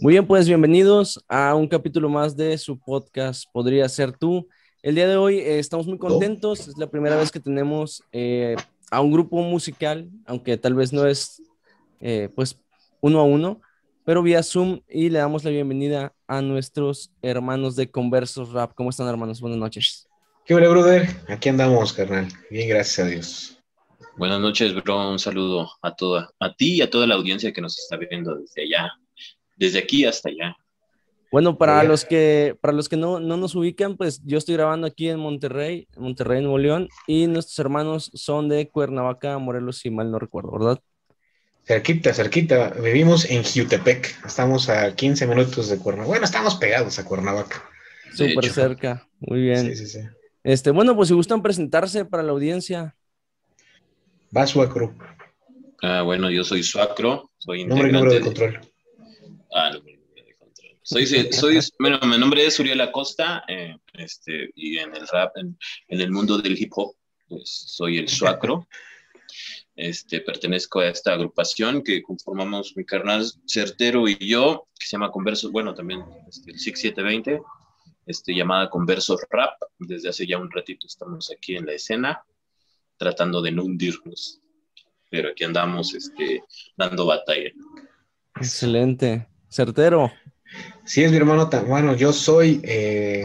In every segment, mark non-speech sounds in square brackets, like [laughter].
Muy bien, pues bienvenidos a un capítulo más de su podcast Podría ser tú. El día de hoy eh, estamos muy contentos, es la primera vez que tenemos eh, a un grupo musical, aunque tal vez no es eh, pues uno a uno, pero vía Zoom y le damos la bienvenida a nuestros hermanos de Conversos Rap. ¿Cómo están hermanos? Buenas noches. ¿Qué hola, brother? Aquí andamos, carnal. Bien, gracias a Dios. Buenas noches, bro. Un saludo a toda, a ti y a toda la audiencia que nos está viendo desde allá, desde aquí hasta allá. Bueno, para los que, para los que no, no nos ubican, pues yo estoy grabando aquí en Monterrey, Monterrey, Nuevo León, y nuestros hermanos son de Cuernavaca, Morelos, si mal no recuerdo, ¿verdad? Cerquita, cerquita. Vivimos en Jutepec. Estamos a 15 minutos de Cuernavaca. Bueno, estamos pegados a Cuernavaca. Súper cerca. Muy bien. Sí, sí, sí. Este, bueno, pues si gustan presentarse para la audiencia. Va Suacro. Ah, bueno, yo soy Suacro. Soy nombre y número de control. Ah, soy, soy, bueno, mi nombre es Uriel Acosta, eh, este, y en el rap, en, el mundo del hip hop, pues soy el Suacro. Este, pertenezco a esta agrupación que conformamos mi carnal Certero y yo, que se llama Conversos, bueno, también este, el 6720, este, llamada Conversos Rap. Desde hace ya un ratito estamos aquí en la escena, tratando de no hundirnos, pero aquí andamos este, dando batalla. Excelente. Certero. Sí, es mi hermano tan bueno. Yo soy eh,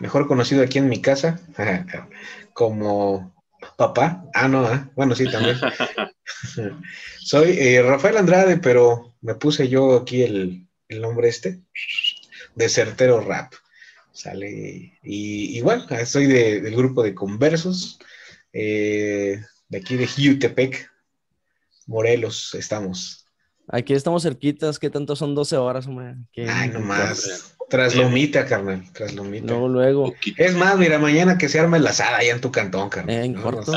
mejor conocido aquí en mi casa [laughs] como papá. Ah, no, ¿eh? bueno, sí, también. [laughs] soy eh, Rafael Andrade, pero me puse yo aquí el, nombre este de Certero Rap. Sale. Y igual, soy del grupo de conversos de aquí de Jutepec, Morelos, estamos. Aquí estamos cerquitas, ¿qué tanto son 12 horas, hombre? Ay, nomás. Tras Lomita, carnal, tras Lomita. Luego, luego. Es más, mira, mañana que se arme la asada allá en tu cantón, carnal. Eh, en corto,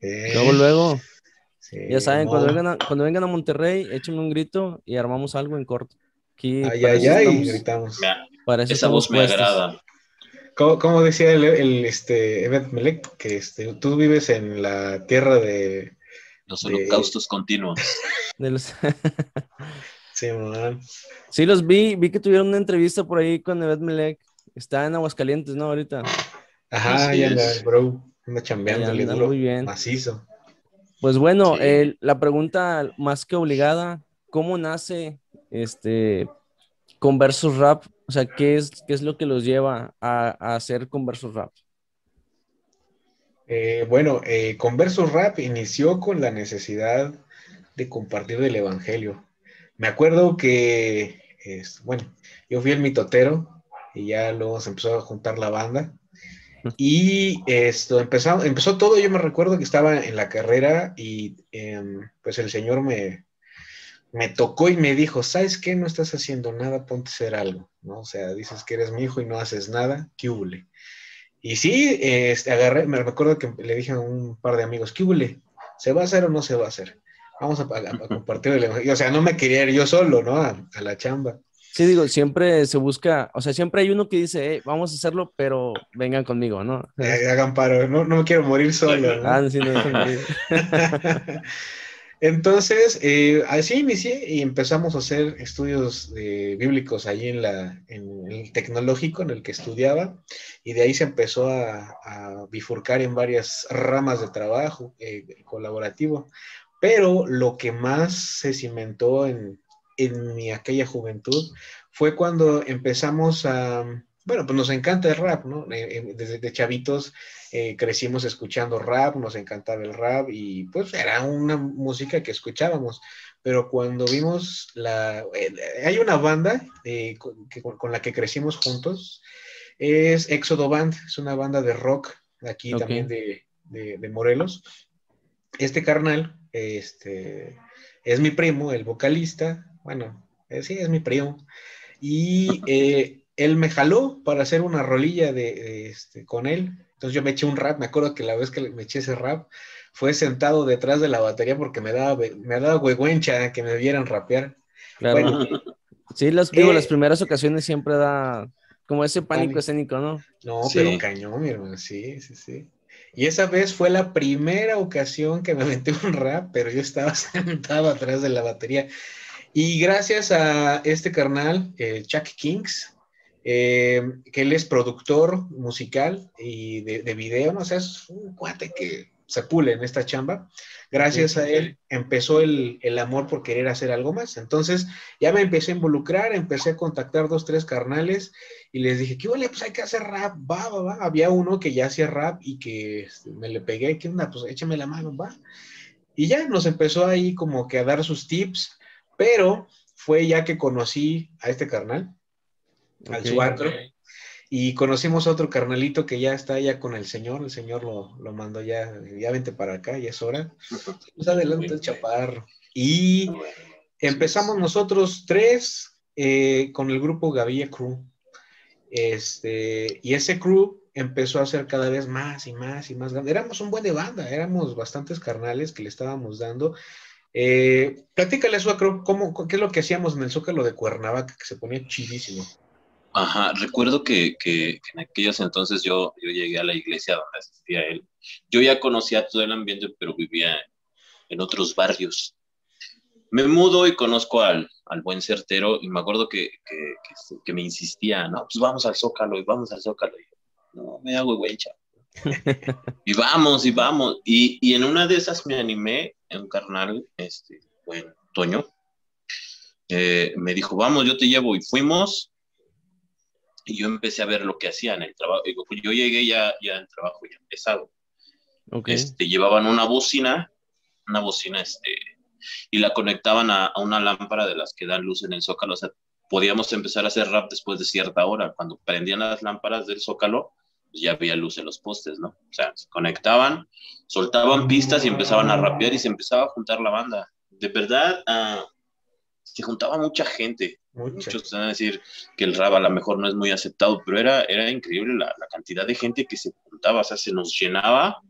Luego, luego. ya saben, cuando, vengan a, cuando vengan a Monterrey, échenme un grito y armamos algo en corto. Aquí, ay, ay, ay, gritamos. Para esa voz me agrada. Como, decía el, el, este, Evet Melek, que este, tú vives en la tierra de los holocaustos continuos. [laughs] sí, man. Sí, los vi, vi que tuvieron una entrevista por ahí con Evet Melek. Está en Aguascalientes, ¿no? Ahorita. Ajá, ya anda, bro. Anda chambeándole duro. Muy bien. Macizo. Pues bueno, la pregunta más que obligada, ¿cómo nace este Conversos Rap? O sea, ¿qué es, qué es lo que los lleva a, a hacer Conversos Rap? Eh, bueno, eh, Converso Rap inició con la necesidad de compartir el Evangelio. Me acuerdo que, bueno, yo fui el mitotero y ya luego se empezó a juntar la banda. Y esto empezó, empezó todo, yo me recuerdo que estaba en la carrera y em, pues el Señor me, me tocó y me dijo, ¿sabes qué? No estás haciendo nada, ponte a hacer algo, ¿no? O sea, dices que eres mi hijo y no haces nada, ¿qué hule? Y sí, este, agarré, me recuerdo que le dije a un par de amigos, ¿qué huele? ¿Se va a hacer o no se va a hacer? Vamos a, compartir el O sea, no me quería ir yo solo, ¿no? A, la chamba. Sí, digo, siempre se busca, o sea, siempre hay uno que dice, vamos a hacerlo, pero vengan conmigo, ¿no? Eh, hagan paro, no, no me quiero morir solo. ¿no? Ah, sí, no, [laughs] [laughs] Entonces, eh, así inicié y empezamos a hacer estudios bíblicos ahí en, la, en el tecnológico en el que estudiaba y de ahí se empezó a, bifurcar en varias ramas de trabajo eh, colaborativo. Pero lo que más se cimentó en, en mi aquella juventud fue cuando empezamos a, bueno, pues nos encanta el rap, ¿no? Eh, desde chavitos eh, crecimos escuchando rap, nos encantaba el rap y pues era una música que escuchábamos. Pero cuando vimos la... Eh, hay una banda eh, con, la que crecimos juntos, es Éxodo Band, es una banda de rock aquí también de, de, Morelos. Este carnal este, es mi primo, el vocalista, bueno, sí, es mi primo. Y él me jaló para hacer una rolilla de, este, con él entonces yo me eché un rap, me acuerdo que la vez que me eché ese rap fue sentado detrás de la batería porque me daba, me daba huehuencha que me vieran rapear. Claro. sí, las, digo, las eh, primeras ocasiones siempre da como ese pánico escénico, ¿no? No, pero cañón, mi hermano, sí, sí, sí. Y esa vez fue la primera ocasión que me [laughs] metí un rap, pero yo estaba [laughs] sentado atrás de la batería. Y gracias a este carnal, eh, Chuck Kings, eh, que él es productor musical y de, de, video, ¿no? O sea, es un cuate que se pule en esta chamba. Gracias a él empezó el, el, amor por querer hacer algo más. Entonces ya me empecé a involucrar, empecé a contactar dos, tres carnales y les dije, ¿qué huele? Pues hay que hacer rap, va, va, va. Había uno que ya hacía rap y que este, me le pegué, ¿qué onda? Pues échame la mano, va. Y ya nos empezó ahí como que a dar sus tips, pero fue ya que conocí a este carnal, al Suatro. Y conocimos a otro carnalito que ya está ya con el señor, el señor lo, lo mandó ya, ya vente para acá, ya es hora. [laughs] Pues adelante, el chaparro. Y empezamos nosotros tres eh, con el grupo Gavilla Crew. Este, y ese crew empezó a ser cada vez más y más y más grande. Éramos un buen de banda, éramos bastantes carnales que le estábamos dando. Eh, platícale, Suacro, ¿cómo, ¿qué es lo que hacíamos en el Zócalo de Cuernavaca, que se ponía chidísimo? Ajá, recuerdo que, que, en aquellos entonces yo, yo llegué a la iglesia donde asistía él. Yo ya conocía todo el ambiente, pero vivía en otros barrios. Me mudo y conozco al, al buen certero y me acuerdo que, que, que, me insistía, no, pues vamos al Zócalo y vamos al Zócalo. Y yo, no, me hago [laughs] güey, y vamos, y vamos. Y, y, en una de esas me animé, en un carnal, este, bueno, Toño, eh, me dijo, vamos, yo te llevo. Y fuimos, y yo empecé a ver lo que hacían el trabajo. Yo llegué ya, ya en trabajo ya empezado. Okay. Este, llevaban una bocina, una bocina, este, y la conectaban a, a, una lámpara de las que dan luz en el zócalo. O sea, podíamos empezar a hacer rap después de cierta hora. Cuando prendían las lámparas del zócalo, pues ya había luz en los postes, ¿no? O sea, se conectaban, soltaban pistas y empezaban a rapear y se empezaba a juntar la banda. De verdad, uh, se juntaba mucha gente. Muchos van a decir que el rap a lo mejor no es muy aceptado, pero era, era increíble la, la, cantidad de gente que se juntaba, o sea, se nos llenaba.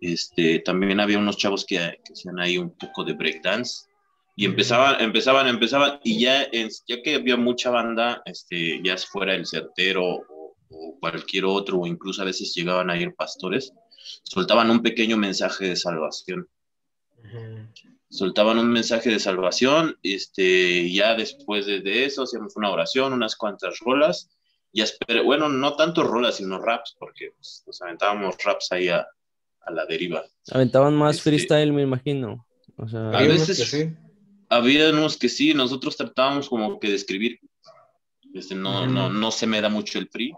Este, también había unos chavos que, que hacían ahí un poco de breakdance y empezaban, empezaban, empezaban, y ya, ya que había mucha banda, este, ya fuera el certero o, o cualquier otro, o incluso a veces llegaban a ir pastores, soltaban un pequeño mensaje de salvación. Uh -huh soltaban un mensaje de salvación, este, ya después de, de, eso hacíamos una oración, unas cuantas rolas, y esperé, bueno, no tanto rolas, sino raps, porque pues, nos aventábamos raps ahí a, a, la deriva. Aventaban más este, freestyle, me imagino. O sea, a veces que sí. había unos que sí, nosotros tratábamos como que de escribir. Este, no, mm. no, no se me da mucho el free,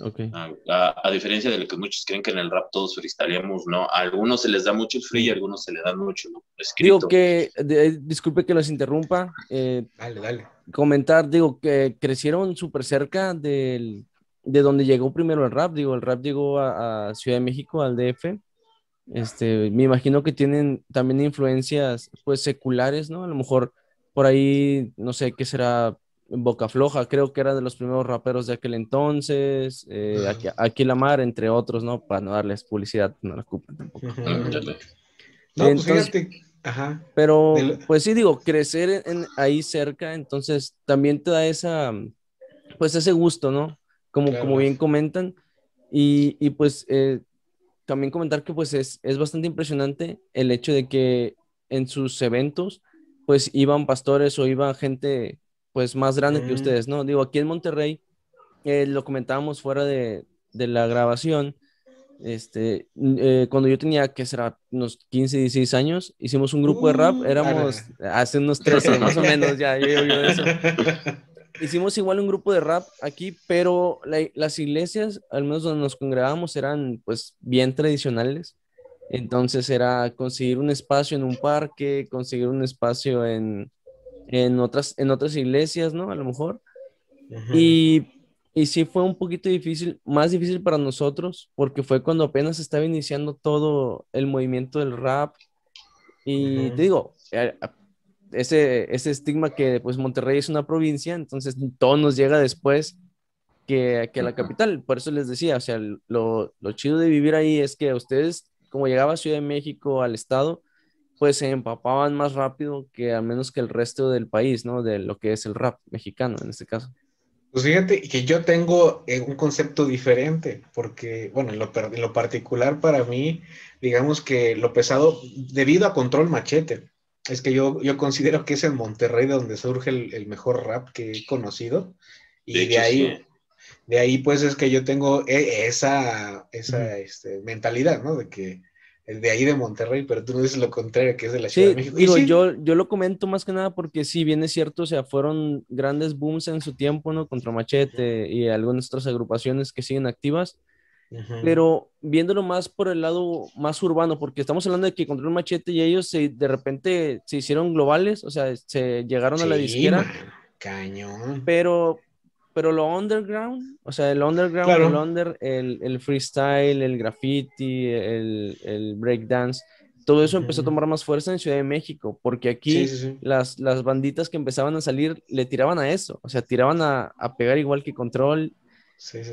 Okay. A, a, a, diferencia de lo que muchos creen que en el rap todos freestyleamos, ¿no? A algunos se les da mucho el free y a algunos se les da mucho lo escrito. Digo que, de, disculpe que los interrumpa. Eh, dale, dale. Comentar, digo, que crecieron súper cerca del, de donde llegó primero el rap. Digo, el rap llegó a, a, Ciudad de México, al DF. Este, me imagino que tienen también influencias, pues, seculares, ¿no? A lo mejor por ahí, no sé, qué será Boca Floja, creo que era de los primeros raperos de aquel entonces, eh, aquí, aquí Lamar, entre otros, ¿no? Para no darles publicidad, no la ocupen tampoco. Uh -huh. No, entonces, pues fíjate. Ajá. Pero, pues sí, digo, crecer en, ahí cerca, entonces también te da esa, pues ese gusto, ¿no? Como, claro. como bien comentan. Y, y pues eh, también comentar que pues es, es bastante impresionante el hecho de que en sus eventos, pues iban pastores o iban gente pues más grande mm. que ustedes, ¿no? Digo, aquí en Monterrey, eh, lo comentábamos fuera de, de la grabación, este, eh, cuando yo tenía, que será, unos 15, 16 años, hicimos un grupo de rap, uh, éramos hace unos 13 más o menos, ya, yo, yo, yo eso. [laughs] Hicimos igual un grupo de rap aquí, pero la, las iglesias, al menos donde nos congregábamos, eran pues bien tradicionales. Entonces era conseguir un espacio en un parque, conseguir un espacio en, en otras, en otras iglesias, ¿no? A lo mejor. Y, y sí fue un poquito difícil, más difícil para nosotros, porque fue cuando apenas estaba iniciando todo el movimiento del rap. Y uh -huh. te digo, eh, ese, ese estigma que pues Monterrey es una provincia, entonces todo nos llega después que, que a la capital. Por eso les decía, o sea, lo, lo chido de vivir ahí es que ustedes, como llegaba a Ciudad de México, al estado, pues se empapaban más rápido que al menos que el resto del país, ¿no? De lo que es el rap mexicano en este caso. Pues fíjate que yo tengo eh, un concepto diferente, porque, bueno, en lo, en lo, particular para mí, digamos que lo pesado, debido a Control Machete, es que yo, yo considero que es en Monterrey donde surge el, mejor rap que he conocido. Y de, ahí, de ahí pues es que yo tengo e, esa, esa este, mentalidad, ¿no? De que de ahí de Monterrey, pero tú no dices lo contrario, que es de la Ciudad de México. Digo, yo, yo lo comento más que nada porque sí, bien es cierto, o sea, fueron grandes booms en su tiempo, ¿no? Contra Machete y algunas otras agrupaciones que siguen activas, pero viéndolo más por el lado más urbano, porque estamos hablando de que Control Machete y ellos se, de repente se hicieron globales, o sea, se llegaron a la disquera. cañón. Pero, pero lo underground, o sea, el underground, el under, el, freestyle, el graffiti, el, el breakdance, todo eso empezó a tomar más fuerza en Ciudad de México, porque aquí Las, las banditas que empezaban a salir le tiraban a eso, o sea, tiraban a, a pegar igual que Control.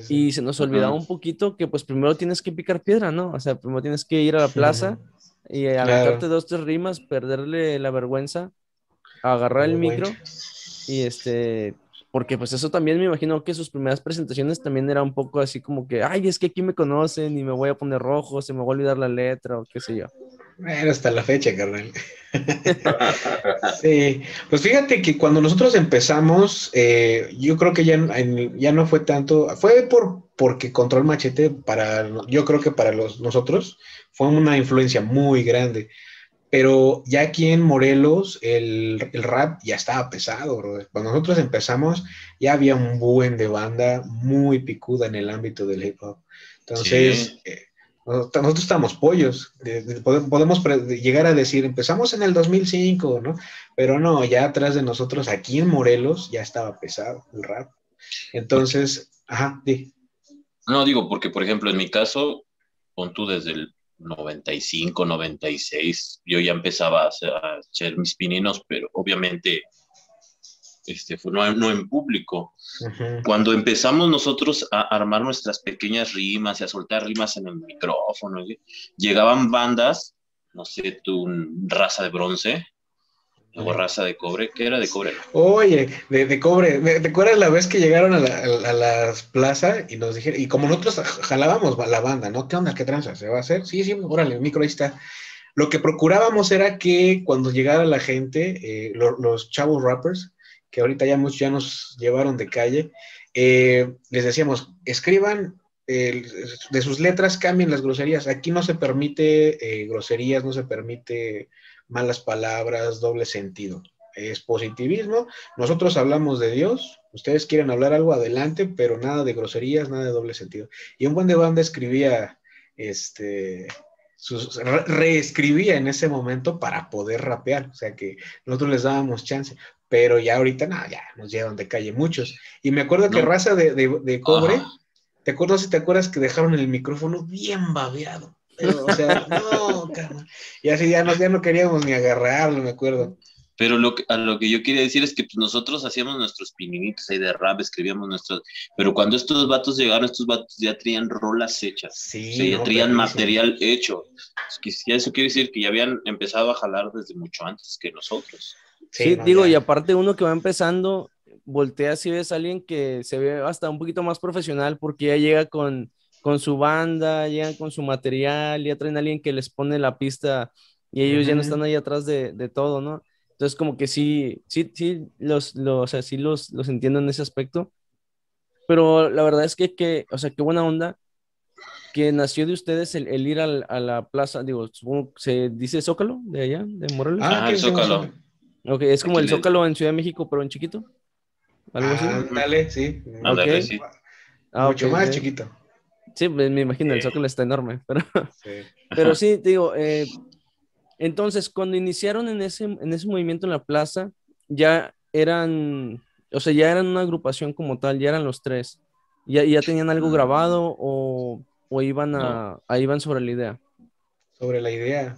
Y se nos olvidaba un poquito que pues primero tienes que picar piedra, ¿no? O sea, primero tienes que ir a la plaza y aventarte dos, tres rimas, perderle la vergüenza, agarrar el micro y este, porque pues eso también me imagino que sus primeras presentaciones también era un poco así como que, ay, es que aquí me conocen y me voy a poner rojo, se me va a olvidar la letra o qué sé yo. Bueno, hasta la fecha, carnal. [laughs] sí, pues fíjate que cuando nosotros empezamos, eh, yo creo que ya, ya no fue tanto, fue por porque Control Machete para, yo creo que para los, nosotros fue una influencia muy grande. Pero ya aquí en Morelos el, rap ya estaba pesado, bro. Cuando nosotros empezamos ya había un buen de banda muy picuda en el ámbito del hip hop. Entonces, eh, nosotros estamos pollos. podemos llegar a decir, empezamos en el 2005, ¿no? Pero no, ya atrás de nosotros, aquí en Morelos, ya estaba pesado el rap. Entonces, ajá, di. No, digo, porque por ejemplo, en mi caso, pon tú desde el 95, 96, yo ya empezaba a hacer, mis pininos, pero obviamente este, no, no en público. Cuando empezamos nosotros a armar nuestras pequeñas rimas y a soltar rimas en el micrófono, llegaban bandas, no sé, tu raza de bronce, o raza de cobre, ¿qué era de cobre? Oye, de, cobre, ¿te acuerdas la vez que llegaron a la, a, las plazas y nos dijeron, y como nosotros jalábamos la banda, ¿no? ¿Qué onda? ¿Qué tranza? ¿Se va a hacer? Sí, sí, órale, el micro ahí está. Lo que procurábamos era que cuando llegara la gente, eh, los chavos rappers, que ahorita ya, muchos ya nos llevaron de calle, eh, les decíamos, escriban de sus letras, cambien las groserías. Aquí no se permite eh, groserías, no se permite malas palabras, doble sentido. Es positivismo. Nosotros hablamos de Dios. Ustedes quieren hablar algo adelante, pero nada de groserías, nada de doble sentido. Y un buen de banda escribía, este, sus, reescribía en ese momento para poder rapear. O sea que nosotros les dábamos chance. Pero ya ahorita, nada, ya nos llevan de calle muchos. Y me acuerdo que raza de, cobre, ¿te acuerdas si te acuerdas que dejaron el micrófono bien babeado? O sea, no, Y así ya no, ya no queríamos ni agarrarlo, me acuerdo. Pero lo que, a lo que yo quería decir es que pues, nosotros hacíamos nuestros pininitos ahí de rap, escribíamos nuestros. Pero cuando estos vatos llegaron, estos vatos ya traían rolas hechas. Sí. ya traían material hecho. eso quiere decir que ya habían empezado a jalar desde mucho antes que nosotros. Sí, digo, y aparte uno que va empezando, voltea si ves a alguien que se ve hasta un poquito más profesional porque ya llega con con su banda, llegan con su material, ya traen a alguien que les pone la pista y ellos ya no están ahí atrás de, de, todo, ¿no? Entonces como que sí, sí, sí, los, los, o sea, los, los entiendo en ese aspecto, pero la verdad es que, que o sea, qué buena onda que nació de ustedes el, el ir al, a la plaza, digo, supongo, ¿se dice Zócalo de allá, de Morelos? Ah, el Zócalo. Ok, es como el Zócalo en Ciudad de México, pero en chiquito. ¿Algo así? Dale, sí. Okay. sí. Ah, Mucho más chiquito. Sí, me imagino, el Zócalo está enorme, [laughs] pero sí, pero sí digo, eh, entonces cuando iniciaron en ese, en ese movimiento en la plaza, ya eran, o sea, ya eran una agrupación como tal, ya eran los tres, ya, ya tenían algo grabado o, o iban a, iban sobre la idea. Sobre la idea.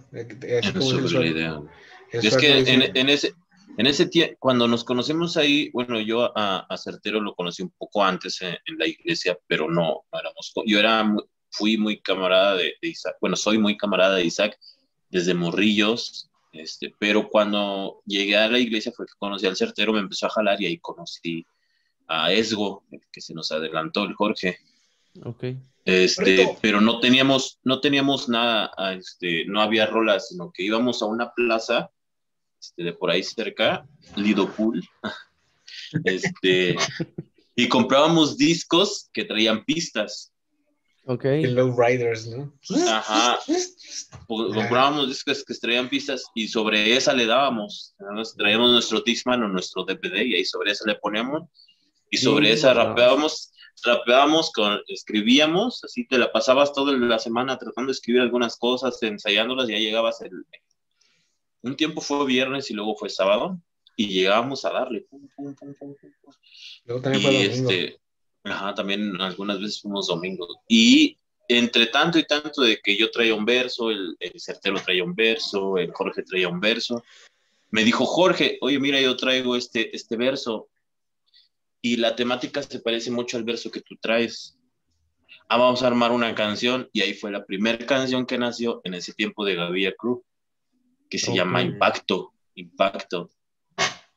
sobre la idea. Es que en, en, ese, en ese tiempo, cuando nos conocemos ahí, bueno, yo a, a Certero lo conocí un poco antes en, la iglesia, pero no, no éramos, yo era, fui muy camarada de, Isaac, bueno, soy muy camarada de Isaac desde morrillos, este, pero cuando llegué a la iglesia fue que conocí al Certero, me empezó a jalar y ahí conocí a Esgo, que se nos adelantó, el Jorge. Ok. Este, pero no teníamos, no teníamos nada, este, no había rolas, sino que íbamos a una plaza este, de por ahí cerca, Lidopool, [laughs] este, y comprábamos discos que traían pistas. Ok. Low Riders, ¿no? Ajá. Comprábamos discos que traían pistas y sobre esa le dábamos. Traíamos nuestro Discman o nuestro DVD y ahí sobre esa le poníamos. Y sobre esa rapeábamos, rapeábamos, con, escribíamos, así te la pasabas toda la semana tratando de escribir algunas cosas, ensayándolas, y ya llegabas el... Un tiempo fue viernes y luego fue sábado y llegábamos a darle. Luego también fue domingo. Este, ajá, también algunas veces fuimos domingos. Y entre tanto y tanto de que yo traía un verso, el, el Certero traía un verso, el Jorge traía un verso, me dijo Jorge, oye, mira, yo traigo este, este verso y la temática se parece mucho al verso que tú traes. Ah, vamos a armar una canción y ahí fue la primera canción que nació en ese tiempo de Gavia Cruz, que se llama Impacto, Impacto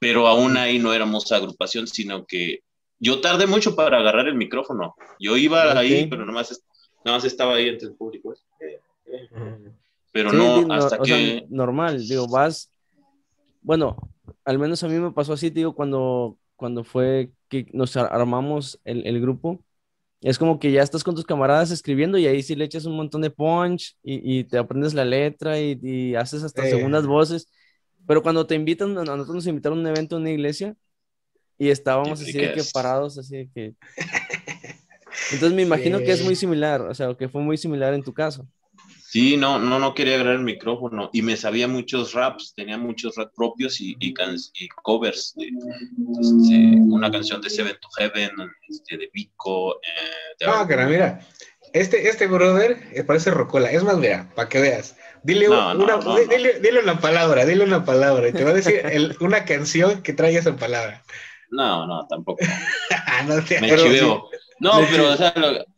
pero aún ahí no éramos agrupación, sino que yo tardé mucho para agarrar el micrófono. Yo iba ahí, pero nada más, nada más estaba ahí entre el público. Pero no, hasta que... normal, digo, vas... Bueno, al menos a mí me pasó así, digo, cuando, cuando fue que nos armamos el, el grupo, es como que ya estás con tus camaradas escribiendo y ahí sí le echas un montón de punch y, y te aprendes la letra y, y haces hasta segundas voces. Pero cuando te invitan, a nosotros nos invitaron a un evento en una iglesia y estábamos así de que parados, así de que... Entonces me imagino que es muy similar, o sea, que fue muy similar en tu caso. Sí, no, no, no quería agarrar el micrófono y me sabía muchos raps, tenía muchos raps propios y, y, covers. De, este, una canción de Seven to Heaven, este, de Pico. Eh, ah, cara, mira, este, este brother eh, parece Rocola. Es más, mira, para que veas. Dile, una, dile, una palabra, dile una palabra. Y te va a decir una canción que traiga esa palabra. No, no, tampoco. [laughs] te Me chiveo. No, pero o sea,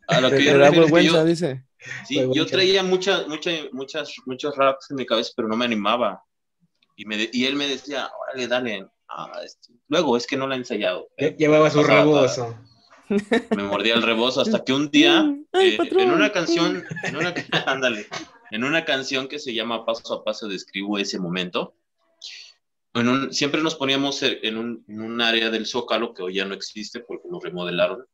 a lo que yo, vergüenza, dice. Sí, yo traía muchas, muchas, muchas, muchos raps en mi cabeza, pero no me animaba. Y, me, y él me decía, órale, dale. Ah, este, luego, es que no la he ensayado. Llevaba su rebozo. Me mordía el rebozo hasta que un [laughs] día, eh, en una canción, en una, [laughs] ándale, en una canción que se llama Paso a Paso describo ese momento. siempre nos poníamos en un, área del Zócalo que hoy ya no existe porque lo remodelaron.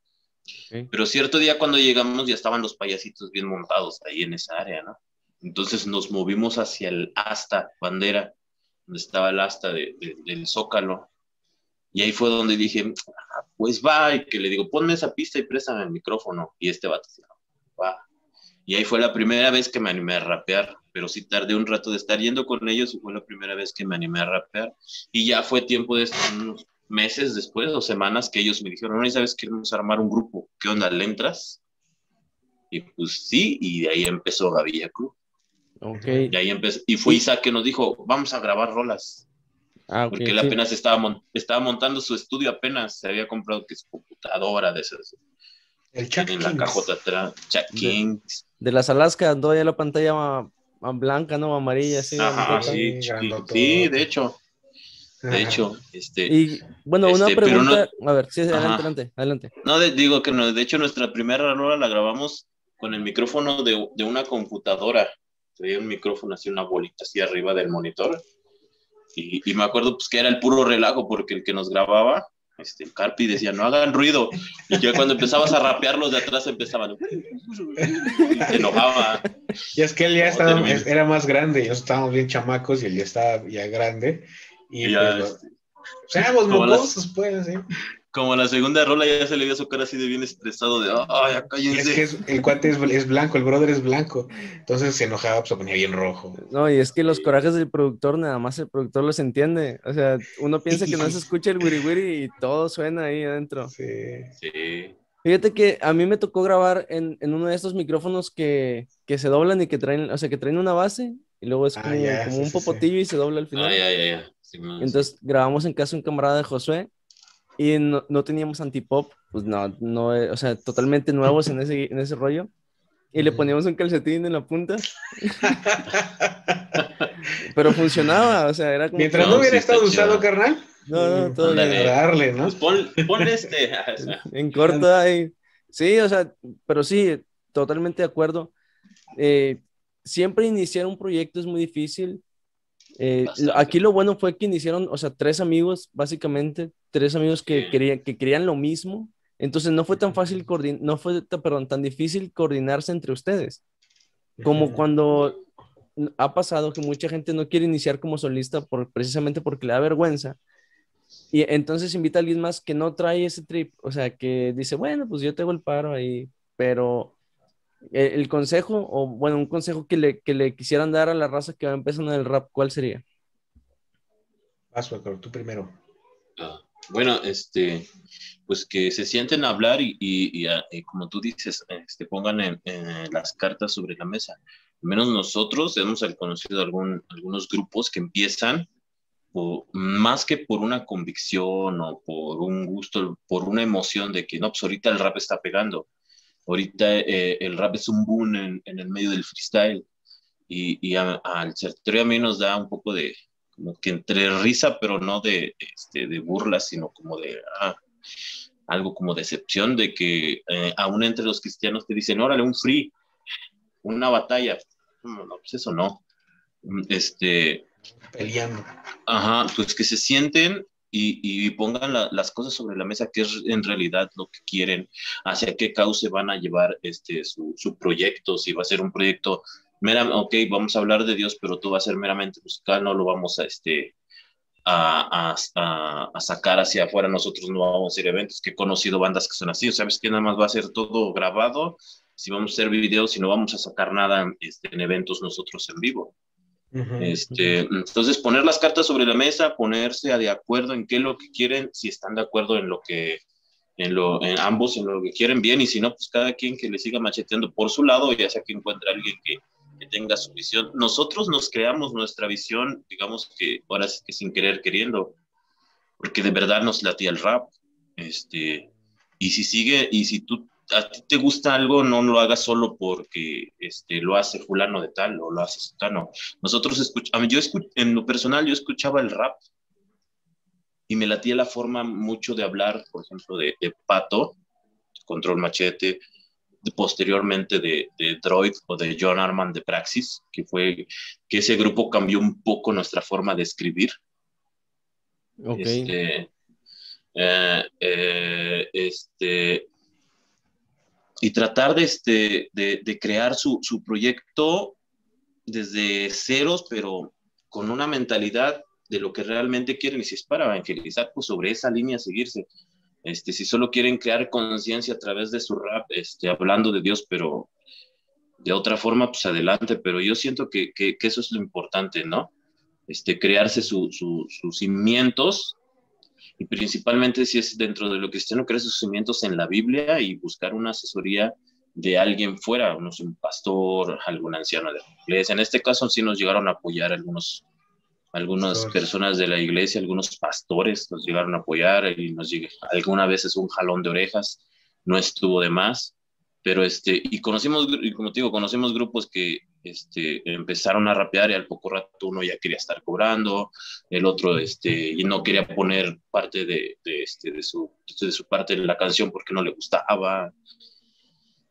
Pero cierto día cuando llegamos ya estaban los payasitos bien montados ahí en esa área, ¿no? Entonces nos movimos hacia el asta, bandera, donde estaba el asta del Zócalo. Y ahí fue donde dije, ah, pues va, y que le digo, ponme esa pista y préstame el micrófono. Y este vato, va, y ahí fue la primera vez que me animé a rapear, pero sí tardé un rato de estar yendo con ellos y fue la primera vez que me animé a rapear. Y ya fue tiempo de meses después o semanas que ellos me dijeron, no, ¿sabes? Queremos armar un grupo. ¿Qué onda? ¿Le entras? Y pues sí, y de ahí empezó Gavilla Cruz. Okay. Y ahí empezó, y fue Isaac que nos dijo, vamos a grabar rolas. Ah, porque él apenas estaba, estaba montando su estudio, apenas se había comprado que es computadora de esas. El Chuck En la cajota atrás, Chuck Kings de las Alaska, ya la pantalla blanca, ¿no? Amarilla, sí. sí, de hecho. De hecho, este. Y bueno, una este, pregunta. a ver, sí, adelante, adelante, No, digo que no, de hecho, nuestra primera rola la grabamos con el micrófono de, de una computadora. Tenía un micrófono así, una bolita así arriba del monitor. Y, y, me acuerdo pues que era el puro relajo porque el que nos grababa este, Carpi decía, no hagan ruido. Y ya cuando empezabas a rapear, los de atrás empezaban. se enojaba. Y es que él ya estaba, era más grande, yo estábamos bien chamacos y él ya estaba ya grande. Y, ya, pues, este, éramos mocosos, pues, ¿sí? como la segunda rola ya se le dio su cara así de bien estresado de, ay, acá Es que el cuate es, blanco, el brother es blanco, entonces se enojaba, pues se ponía bien rojo. No, y es que los corajes del productor, nada más el productor los entiende, o sea, uno piensa que no se escucha el wiri wiri y todo suena ahí adentro. Sí. Sí. Fíjate que a mí me tocó grabar en, en uno de estos micrófonos que, que, se doblan y que traen, o sea, que traen una base y luego es ah, como, un popotillo y se dobla al final. Ah, ya, ya, ya. Entonces grabamos en casa un camarada de Josué y no, no teníamos antipop, pues no, no, o sea, totalmente nuevos en ese, en ese rollo. Y le poníamos un calcetín en la punta. Pero funcionaba, o sea, era como... Mientras no hubiera estado usado, carnal. No, no, todo darle, ¿no? Pues ponle este. [laughs] en corto ahí. Sí, o sea, pero sí, totalmente de acuerdo. Eh, siempre iniciar un proyecto es muy difícil Eh, aquí lo bueno fue que iniciaron, o sea, tres amigos, básicamente, tres amigos que, querían, que querían lo mismo. Entonces no fue tan fácil, no fue, perdón, tan difícil coordinarse entre ustedes. Como cuando ha pasado que mucha gente no quiere iniciar como solista por, precisamente porque le da vergüenza. Y entonces invita a alguien más que no trae ese trip, o sea, que dice, bueno, pues yo tengo el paro ahí, pero el, consejo, o bueno, un consejo que le, que le quisieran dar a la raza que va empezando en el rap, ¿cuál sería? Paso, tú primero. Ah, bueno, este, pues que se sienten a hablar y, y, y, como tú dices, este, pongan en, las cartas sobre la mesa. Al menos nosotros hemos conocido algún, algunos grupos que empiezan más que por una convicción o por un gusto, por una emoción de que no, pues ahorita el rap está pegando. Ahorita eh, el rap es un boom en, en, el medio del freestyle y, y al territorio a mí nos da un poco de, como que entre risa, pero no de, este, de burla, sino como de ah, algo como decepción de que eh, aún entre los cristianos te dicen, órale, un free, una batalla. No, no pues eso no. Este, peleando. Ajá, pues que se sienten y, pongan las cosas sobre la mesa, que es en realidad lo que quieren, hacia qué cauce van a llevar este, su, proyecto, si va a ser un proyecto, mera, ok, vamos a hablar de Dios, pero todo va a ser meramente musical, no lo vamos a, este, a, a, sacar hacia afuera, nosotros no vamos a hacer eventos, que he conocido bandas que son así, ¿sabes que Nada más va a ser todo grabado, si vamos a hacer videos y no vamos a sacar nada este, en eventos nosotros en vivo este, entonces, poner las cartas sobre la mesa, ponerse de acuerdo en qué es lo que quieren, si están de acuerdo en lo que, en, lo, en ambos, en lo que quieren bien, y si no, pues cada quien que le siga macheteando por su lado, ya sea que encuentre a alguien que, que tenga su visión. Nosotros nos creamos nuestra visión, digamos que ahora sí que sin querer queriendo, porque de verdad nos latía el rap. Este, y si sigue, y si tú a ti te gusta algo, no lo hagas solo porque este, lo hace fulano de tal o lo hace sutano. Nosotros escuchamos, yo en lo personal yo escuchaba el rap y me latía la forma mucho de hablar, por ejemplo, de, Pato, Control Machete, posteriormente de, Droid o de John Arman de Praxis, que fue que ese grupo cambió un poco nuestra forma de escribir. Este, eh, eh, este, y tratar de, este, de, crear su, proyecto desde ceros, pero con una mentalidad de lo que realmente quieren y si es para evangelizar, pues sobre esa línea seguirse. Este, si solo quieren crear conciencia a través de su rap, este, hablando de Dios, pero de otra forma, pues adelante, pero yo siento que, eso es lo importante, ¿no? Este, crearse sus cimientos y principalmente si es dentro de lo cristiano, crear sus cimientos en la Biblia y buscar una asesoría de alguien fuera, no sé, un pastor, algún anciano de la iglesia. En este caso sí nos llegaron a apoyar algunos, algunas personas de la iglesia, algunos pastores nos llegaron a apoyar y nos llegó alguna vez es un jalón de orejas, no estuvo de más, pero este, y conocimos, y como te digo, conocimos grupos que este, empezaron a rapear y al poco rato uno ya quería estar cobrando, el otro este, y no quería poner parte de, de, este, de, su, de su parte de la canción porque no le gustaba.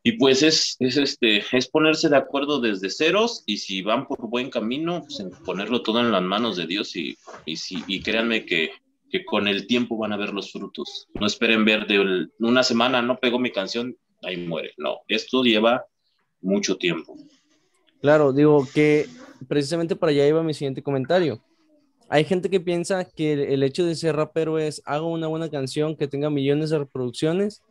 Y pues es, es, este, es ponerse de acuerdo desde ceros y si van por buen camino, pues ponerlo todo en las manos de Dios y, y, si, y créanme que, que con el tiempo van a ver los frutos. No esperen ver de una semana, no pegó mi canción, ahí muere. No, esto lleva mucho tiempo. Claro, digo que precisamente para allá iba mi siguiente comentario. Hay gente que piensa que el hecho de ser rapero es hago una buena canción que tenga millones de reproducciones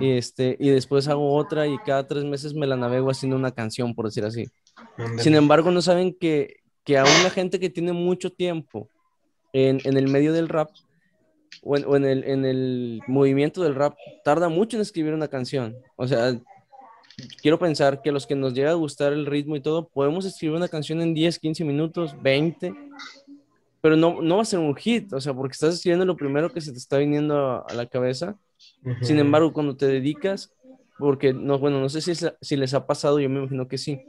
y, este, y después hago otra y cada tres meses me la navego haciendo una canción, por decir así. Sin embargo, no saben que, que aún la gente que tiene mucho tiempo en, en el medio del rap o, en, o en, el, en el movimiento del rap tarda mucho en escribir una canción. O sea, quiero pensar que los que nos llega a gustar el ritmo y todo, podemos escribir una canción en 10, 15 minutos, 20, pero no, no va a ser un hit, o sea, porque estás escribiendo lo primero que se te está viniendo a, la cabeza. Sin embargo, cuando te dedicas, porque no, bueno, no sé si, si les ha pasado, yo me imagino que sí,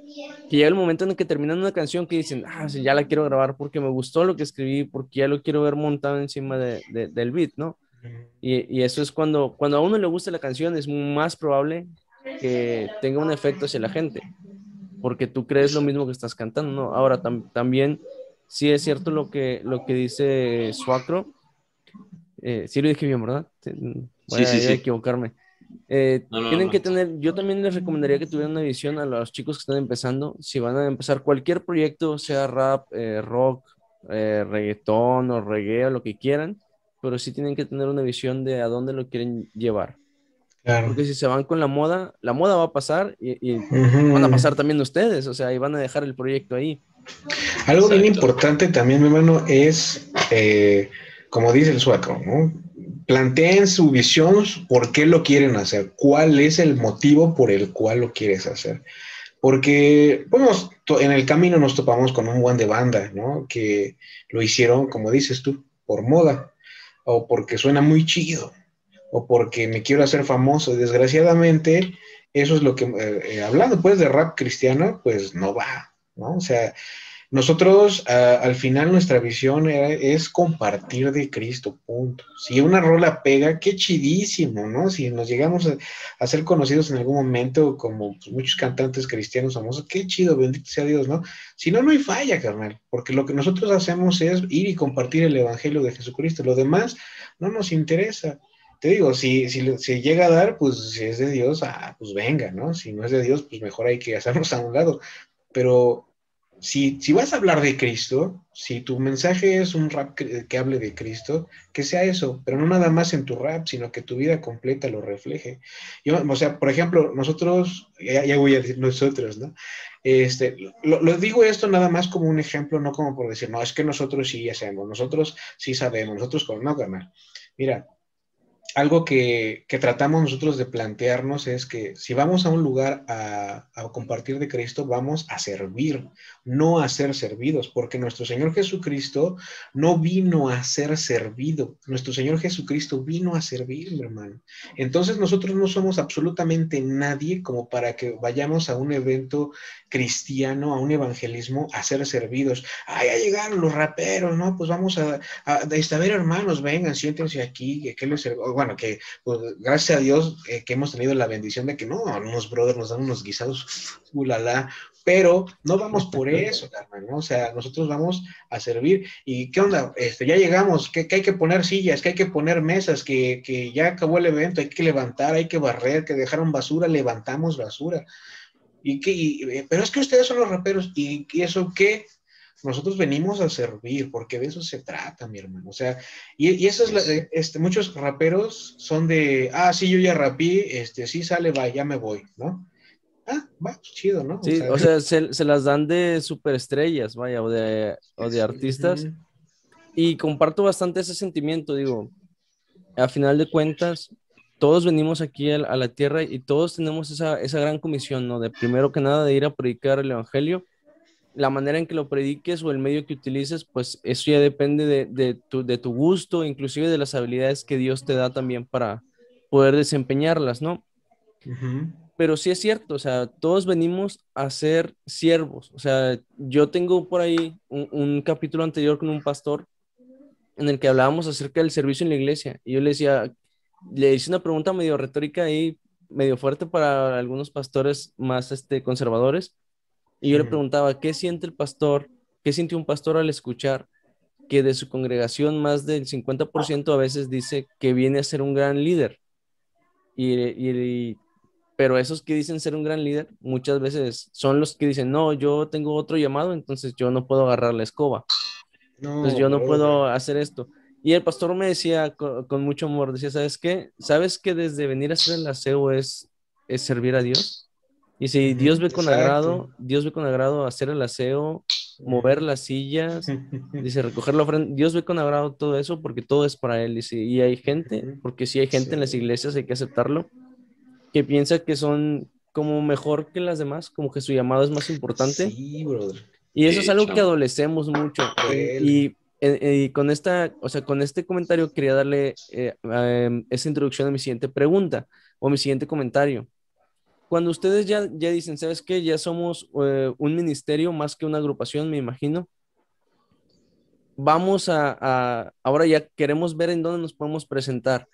que llega el momento en el que terminan una canción que dicen, ah, sí, ya la quiero grabar porque me gustó lo que escribí, porque ya lo quiero ver montado encima de, del beat, ¿no? Y, y, eso es cuando, cuando a uno le gusta la canción, es más probable que tenga un efecto hacia la gente, porque tú crees lo mismo que estás cantando, ¿no? Ahora también, sí es cierto lo que, lo que dice Suacro. Eh, sí lo dije bien, ¿verdad? Voy sí, a, equivocarme. Eh, tienen que tener, yo también les recomendaría que tuvieran una visión a los chicos que están empezando. Si van a empezar cualquier proyecto, sea rap, eh, rock, reggaetón o reggae o lo que quieran, pero sí tienen que tener una visión de a dónde lo quieren llevar. Porque si se van con la moda, la moda va a pasar y, van a pasar también ustedes, o sea, y van a dejar el proyecto ahí. Algo bien importante también, mi hermano, es, eh, como dice el suaco, ¿no? Planteen su visión, por qué lo quieren hacer, cuál es el motivo por el cual lo quieres hacer. Porque, bueno, en el camino nos topamos con un buen de banda, ¿no? Que lo hicieron, como dices tú, por moda o porque suena muy chido o porque me quiero hacer famoso. Desgraciadamente, eso es lo que, eh, eh, hablando pues de rap cristiano, pues no va, ¿no? O sea, nosotros al final nuestra visión es compartir de Cristo, punto. Si una rola pega, qué chidísimo, ¿no? Si nos llegamos a, ser conocidos en algún momento como pues, muchos cantantes cristianos famosos, qué chido, bendito sea Dios, ¿no? Si no, no hay falla, carnal, porque lo que nosotros hacemos es ir y compartir el Evangelio de Jesucristo. Lo demás no nos interesa te digo, si, si, llega a dar, pues si es de Dios, ah, pues venga, ¿no? Si no es de Dios, pues mejor hay que [laughs] hacernos a un lado. Pero si, si vas a hablar de Cristo, si tu mensaje es un rap que, hable de Cristo, que sea eso, pero no nada más en tu rap, sino que tu vida completa lo refleje. o sea, por ejemplo, nosotros, ya, voy a decir nosotros, ¿no? Este, lo, lo, digo esto nada más como un ejemplo, no como por decir, no, es que nosotros sí hacemos, nosotros sí sabemos, nosotros con no ganar. Mira, algo que, tratamos nosotros de plantearnos es que si vamos a un lugar a, compartir de Cristo, vamos a servir, no a ser servidos, porque nuestro Señor Jesucristo no vino a ser servido, nuestro Señor Jesucristo vino a servir, mi hermano. Entonces nosotros no somos absolutamente nadie como para que vayamos a un evento cristiano, a un evangelismo, a ser servidos. Ah, ya llegaron los raperos, ¿no? Pues vamos a, a, ver, hermanos, vengan, siéntense aquí, que les bueno, que pues, gracias a Dios eh, que hemos tenido la bendición de que no, unos brothers nos dan unos guisados, [laughs] ulala, pero no vamos por [laughs] eso, ¿no? O sea, nosotros vamos a servir. ¿Y qué onda? Este, ya llegamos, que, hay que poner sillas, que hay que poner mesas, que, que, ya acabó el evento, hay que levantar, hay que barrer, que dejaron basura, levantamos basura. Y que, eh, pero es que ustedes son los raperos, ¿y, y eso qué? Nosotros venimos a servir, porque de eso se trata, mi hermano. O sea, y, eso es, la, este, muchos raperos son de, ah, sí, yo ya rapé, este, sí sale, va, ya me voy, ¿no? Ah, va, chido, ¿no? Sí, o sea, se, las dan de superestrellas, vaya, o de, o de artistas. Y comparto bastante ese sentimiento, digo, a final de cuentas, todos venimos aquí a, la tierra y todos tenemos esa, esa gran comisión, ¿no? De primero que nada, de ir a predicar el Evangelio la manera en que lo prediques o el medio que utilices, pues eso ya depende de, tu, de tu gusto, inclusive de las habilidades que Dios te da también para poder desempeñarlas, ¿no? Pero sí es cierto, o sea, todos venimos a ser siervos. O sea, yo tengo por ahí un, capítulo anterior con un pastor en el que hablábamos acerca del servicio en la iglesia. Y yo le decía, le hice una pregunta medio retórica ahí, medio fuerte para algunos pastores más este, conservadores y yo le preguntaba, ¿qué siente el pastor? ¿Qué siente un pastor al escuchar que de su congregación más del 50% a veces dice que viene a ser un gran líder? Y, pero esos que dicen ser un gran líder muchas veces son los que dicen, no, yo tengo otro llamado, entonces yo no puedo agarrar la escoba. No, entonces yo no puedo hacer esto. Y el pastor me decía con, mucho amor, decía, ¿sabes qué? ¿Sabes que desde venir a ser el aseo es, es servir a Dios? Y si Dios ve con agrado, Dios ve con agrado hacer el aseo, mover las sillas, [laughs] dice recoger la ofrenda, Dios ve con agrado todo eso porque todo es para Él. Dice, y hay gente, porque si hay gente en las iglesias, hay que aceptarlo, que piensa que son como mejor que las demás, como que su llamado es más importante. Sí, brother. Y eso es algo que adolecemos mucho. Y, y, con esta, o sea, con este comentario quería darle eh, em, esa introducción a mi siguiente pregunta o mi siguiente comentario cuando ustedes ya, ya dicen, ¿sabes qué? Ya somos eh, un ministerio más que una agrupación, me imagino. Vamos a, ahora ya queremos ver en dónde nos podemos presentar.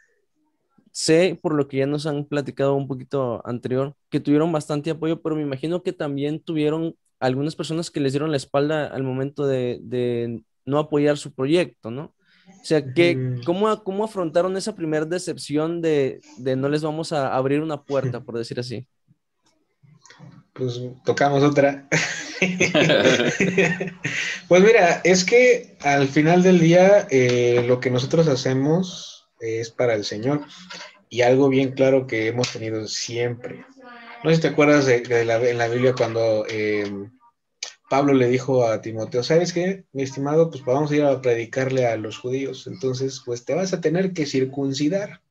sé, por lo que ya nos han platicado un poquito anterior, que tuvieron bastante apoyo, pero me imagino que también tuvieron algunas personas que les dieron la espalda al momento de, de no apoyar su proyecto, ¿no? O sea, que, ¿cómo, ¿cómo afrontaron esa primera decepción de, de no les vamos a abrir una puerta, [laughs] por decir así? Pues tocamos otra. [laughs] pues mira, es que al final del día eh, lo que nosotros hacemos es para el Señor y algo bien claro que hemos tenido siempre. No sé si te acuerdas de, la, en la Biblia cuando em, Pablo le dijo a Timoteo, ¿sabes qué, mi estimado? Pues vamos a ir a predicarle a los judíos, entonces pues te vas a tener que circuncidar.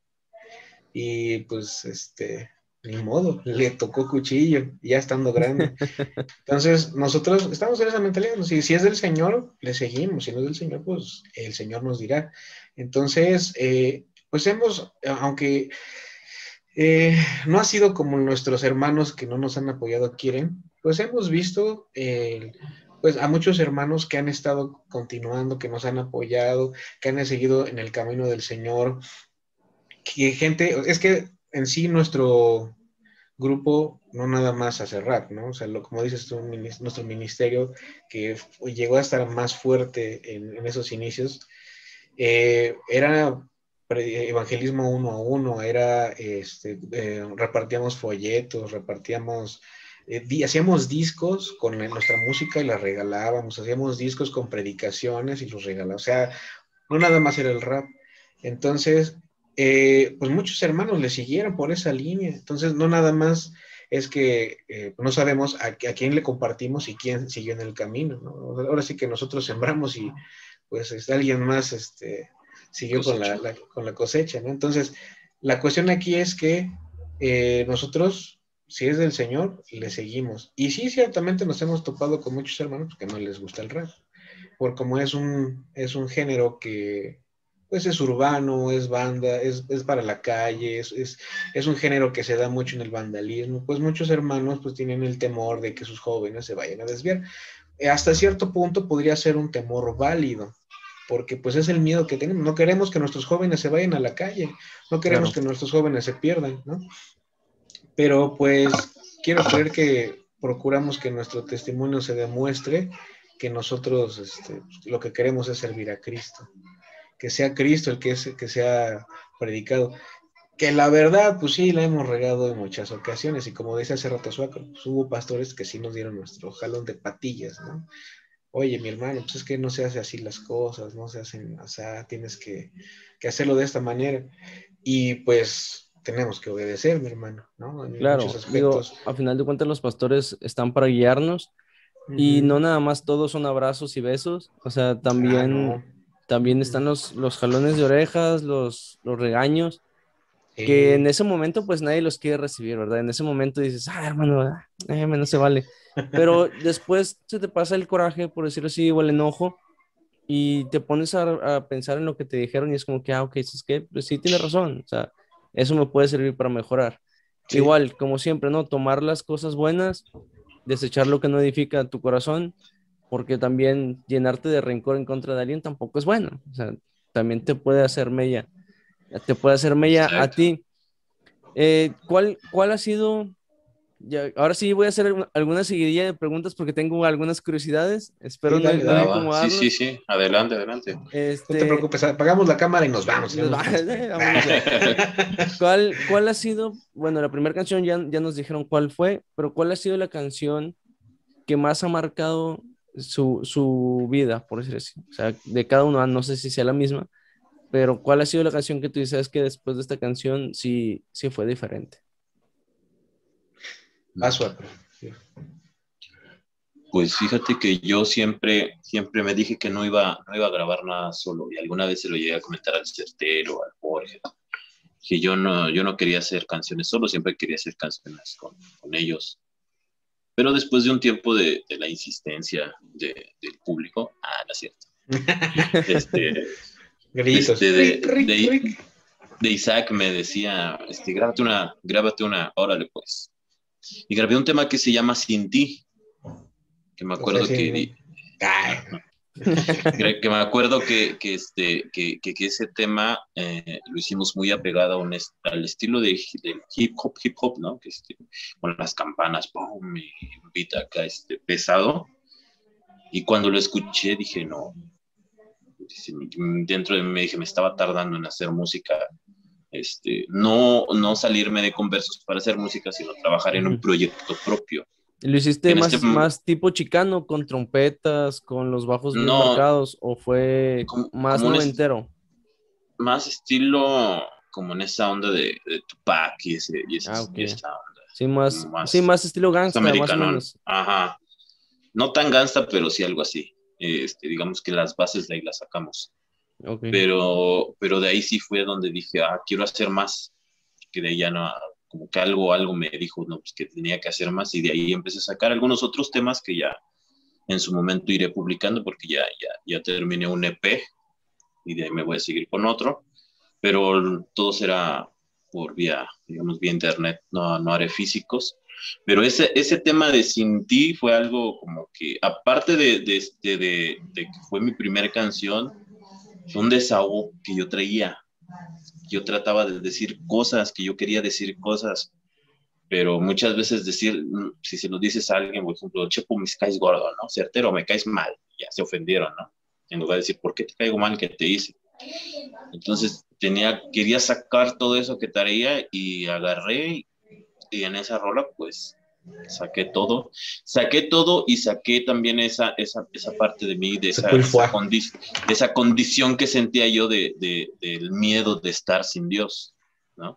Y pues este, ni modo, [laughs] le tocó cuchillo, ya estando grande. [laughs] Entonces, nosotros estamos en esa mentalidad, si, si es del Señor, le seguimos, si no es del Señor, pues el Señor nos dirá. Entonces, eh, pues hemos, aunque eh, no ha sido como nuestros hermanos que no nos han apoyado quieren, pues hemos visto pues a muchos hermanos que han estado continuando, que nos han apoyado, que han seguido en el camino del Señor, que gente, es que en sí nuestro grupo no nada más hace rap, ¿no? O sea, lo, como dices tú, nuestro ministerio que llegó a estar más fuerte en, esos inicios, eh, era evangelismo uno a uno, era, este, eh, repartíamos folletos, repartíamos, eh, hacíamos discos con nuestra música y la regalábamos, hacíamos discos con predicaciones y los regalábamos, o sea, no nada más era el rap. Entonces, eh, pues muchos hermanos le siguieron por esa línea. Entonces, no nada más es que eh, no sabemos a, quién le compartimos y quién siguió en el camino. Ahora sí que nosotros sembramos y pues este, alguien más este, siguió con la, con la, cosecha. ¿no? Entonces, la cuestión aquí es que eh, nosotros, si es del Señor, le seguimos. Y sí, ciertamente nos hemos topado con muchos hermanos que no les gusta el rap, por como es un, es un género que pues es urbano, es banda, es, para la calle, es, es, un género que se da mucho en el vandalismo, pues muchos hermanos pues tienen el temor de que sus jóvenes se vayan a desviar. Eh, hasta cierto punto podría ser un temor válido, porque pues es el miedo que tenemos. No queremos que nuestros jóvenes se vayan a la calle, no queremos que nuestros jóvenes se pierdan, ¿no? Pero pues quiero creer que procuramos que nuestro testimonio se demuestre que nosotros este, lo que queremos es servir a Cristo que sea Cristo el que, es, que sea predicado. Que la verdad, pues sí, la hemos regado en muchas ocasiones. Y como dice hace rato Suaco, pues hubo pastores que sí nos dieron nuestro jalón de patillas, ¿no? Oye, mi hermano, pues es que no se hace así las cosas, no se hacen, o sea, tienes que, que hacerlo de esta manera. Y pues tenemos que obedecer, mi hermano, ¿no? En claro, digo, a final de cuentas los pastores están para guiarnos y no nada más todos son abrazos y besos, o sea, también también están los, los jalones de orejas, los, los regaños, que en ese momento pues nadie los quiere recibir, ¿verdad? En ese momento dices, ah, hermano, ah, eh, no se vale. [laughs] Pero después se te pasa el coraje, por decirlo así, o el enojo, y te pones a, pensar en lo que te dijeron y es como que, ah, ok, es que pues sí tiene razón, o sea, eso me puede servir para mejorar. Igual, como siempre, ¿no? Tomar las cosas buenas, desechar lo que no edifica tu corazón porque también llenarte de rencor en contra de alguien tampoco es bueno. O sea, también te puede hacer mella, te puede hacer mella a ti. Eh, ¿cuál, ¿Cuál ha sido? Ya, ahora sí voy a hacer alguna seguidilla de preguntas porque tengo algunas curiosidades. Espero no, Sí, sí, sí. Adelante, adelante. Este... No te preocupes, apagamos la cámara y nos vamos. [laughs] [laughs] ¿Cuál, ¿Cuál ha sido? Bueno, la primera canción ya, ya nos dijeron cuál fue, pero ¿cuál ha sido la canción que más ha marcado su, su, vida, por decir así. O sea, de cada uno, no sé si sea la misma, pero ¿cuál ha sido la canción que tú dices que después de esta canción sí, sí fue diferente? Paso Pues fíjate que yo siempre, siempre me dije que no iba, no iba a grabar nada solo y alguna vez se lo llegué a comentar al Certero, al Jorge, que yo no, yo no quería hacer canciones solo, siempre quería hacer canciones con, con ellos. Pero después de un tiempo de, la insistencia del público, ah, no es cierto. [laughs] Este, este de, Isaac me decía, este, grábate una, grábate una, órale pues. Y grabé un tema que se llama Sin ti, que me acuerdo que... que me acuerdo que, que este, que, que, ese tema eh, lo hicimos muy apegado un al estilo de, hip hop, hip hop, ¿no? Que este, con las campanas, ¡pum! y un beat acá este, pesado. Y cuando lo escuché dije, no, dentro de mí me dije, me estaba tardando en hacer música, este, no, no salirme de conversos para hacer música, sino trabajar en un proyecto propio. ¿Lo hiciste más, este más tipo chicano, con trompetas, con los bajos bien marcados, o fue más noventero? más estilo como en esa onda de, Tupac y, ese, y, esa, ah, onda. Sí más, sí, más estilo gangsta, más o menos. Ajá. No tan gangsta, pero sí algo así. Este, digamos que las bases de ahí las sacamos. Pero, pero de ahí sí fue donde dije, ah, quiero hacer más. Que de ahí ya no, como que algo, algo me dijo, no, pues que tenía que hacer más. Y de ahí empecé a sacar algunos otros temas que ya en su momento iré publicando porque ya, ya, ya terminé un EP y de ahí me voy a seguir con otro. Pero todo será por vía, digamos, vía internet, no, no haré físicos. Pero ese, ese tema de Sin Ti fue algo como que, aparte de, de, este, de, de que fue mi primera canción, fue un desahogo que yo traía. Yo trataba de decir cosas, que yo quería decir cosas, pero muchas veces decir, mm, si se lo dices a alguien, por ejemplo, Chepo, me caes gordo, ¿no? Certero, me caes mal, ya se ofendieron, ¿no? En lugar de decir, ¿por qué te caigo mal que te hice? Entonces, tenía, quería sacar todo eso que traía y agarré y en esa rola, pues, saqué todo, saqué todo y saqué también esa, esa, esa parte de mí, de esa, esa, condición que sentía yo de, de, del miedo de estar sin Dios, ¿no?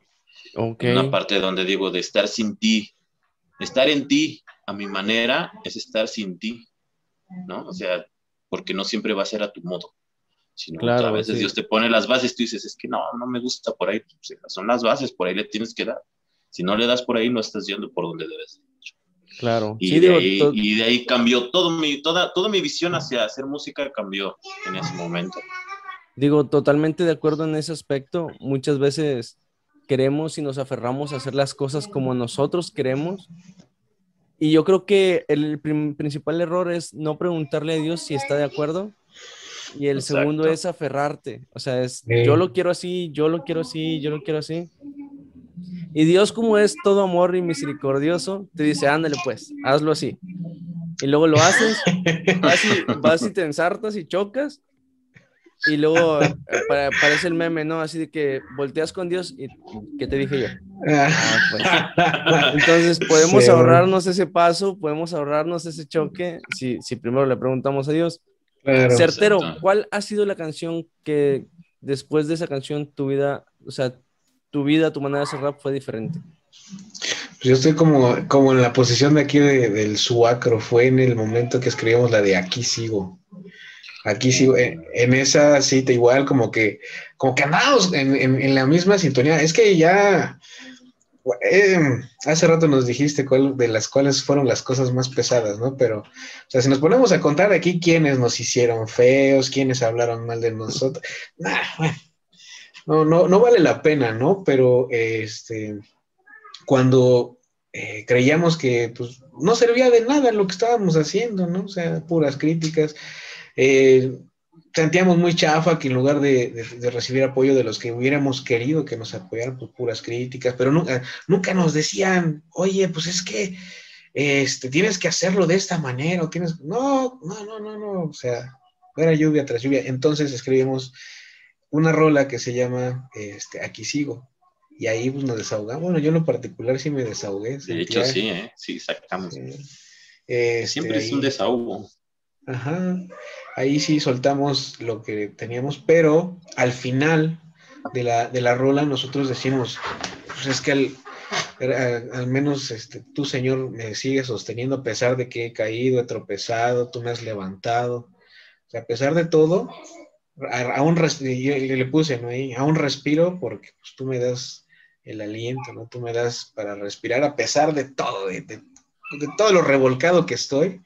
Una parte donde digo de estar sin ti, estar en ti a mi manera es estar sin ti, ¿no? O sea, porque no siempre va a ser a tu modo. Sino claro, a veces Dios te pone las bases, tú dices, es que no, no me gusta por ahí, pues, son las bases, por ahí le tienes que dar. Si no le das por ahí, no estás yendo por donde debes. Claro. Y, de, ahí, cambió todo mi, toda, toda mi visión hacia hacer música cambió en ese momento. Digo, totalmente de acuerdo en ese aspecto. Muchas veces queremos y nos aferramos a hacer las cosas como nosotros queremos. Y yo creo que el principal error es no preguntarle a Dios si está de acuerdo. Y el segundo es aferrarte. O sea, es yo lo quiero así, yo lo quiero así, yo lo quiero así. Y Dios, como es todo amor y misericordioso, te dice, ándale pues, hazlo así. Y luego lo haces, vas y, te ensartas y chocas. Y luego eh, parece el meme, ¿no? Así de que volteas con Dios y ¿qué te dije yo? Ah, pues. Entonces podemos ahorrarnos ese paso, podemos ahorrarnos ese choque si, si primero le preguntamos a Dios. Certero, ¿cuál ha sido la canción que después de esa canción tu vida, o sea, tu vida, tu manera de hacer rap fue diferente? Pues yo estoy como, como en la posición de aquí del suacro, fue en el momento que escribimos la de Aquí sigo. Aquí sigo, en, esa cita igual como que, como que andamos en, la misma sintonía. Es que ya, eh, hace rato nos dijiste cuál, de las cuales fueron las cosas más pesadas, ¿no? Pero, o sea, si nos ponemos a contar aquí quiénes nos hicieron feos, quiénes hablaron mal de nosotros, nah, bueno no, no, no vale la pena, ¿no? Pero este, cuando eh, creíamos que pues, no servía de nada lo que estábamos haciendo, ¿no? O sea, puras críticas. Eh, sentíamos muy chafa que en lugar de, recibir apoyo de los que hubiéramos querido que nos apoyaran, pues, puras críticas, pero nunca, nunca nos decían, oye, pues es que este, tienes que hacerlo de esta manera, o tienes, no, no, no, no, no, o sea, era lluvia tras lluvia. Entonces escribimos una rola que se llama este, Aquí sigo. Y ahí pues, nos desahogamos. Bueno, yo en lo particular sí me desahogué. De hecho, sí, ¿eh? sí. Este, Siempre es un desahogo. Ajá. Ahí sí soltamos lo que teníamos, pero al final de la, de la rola nosotros decimos, pues es que al, al menos este, tú, Señor, me sigues sosteniendo a pesar de que he caído, he tropezado, tú me has levantado. O sea, a pesar de todo, a, un respiro, le puse, ¿no? a un respiro porque pues, tú me das el aliento, ¿no? Tú me das para respirar a pesar de todo, de, de, todo lo revolcado que estoy,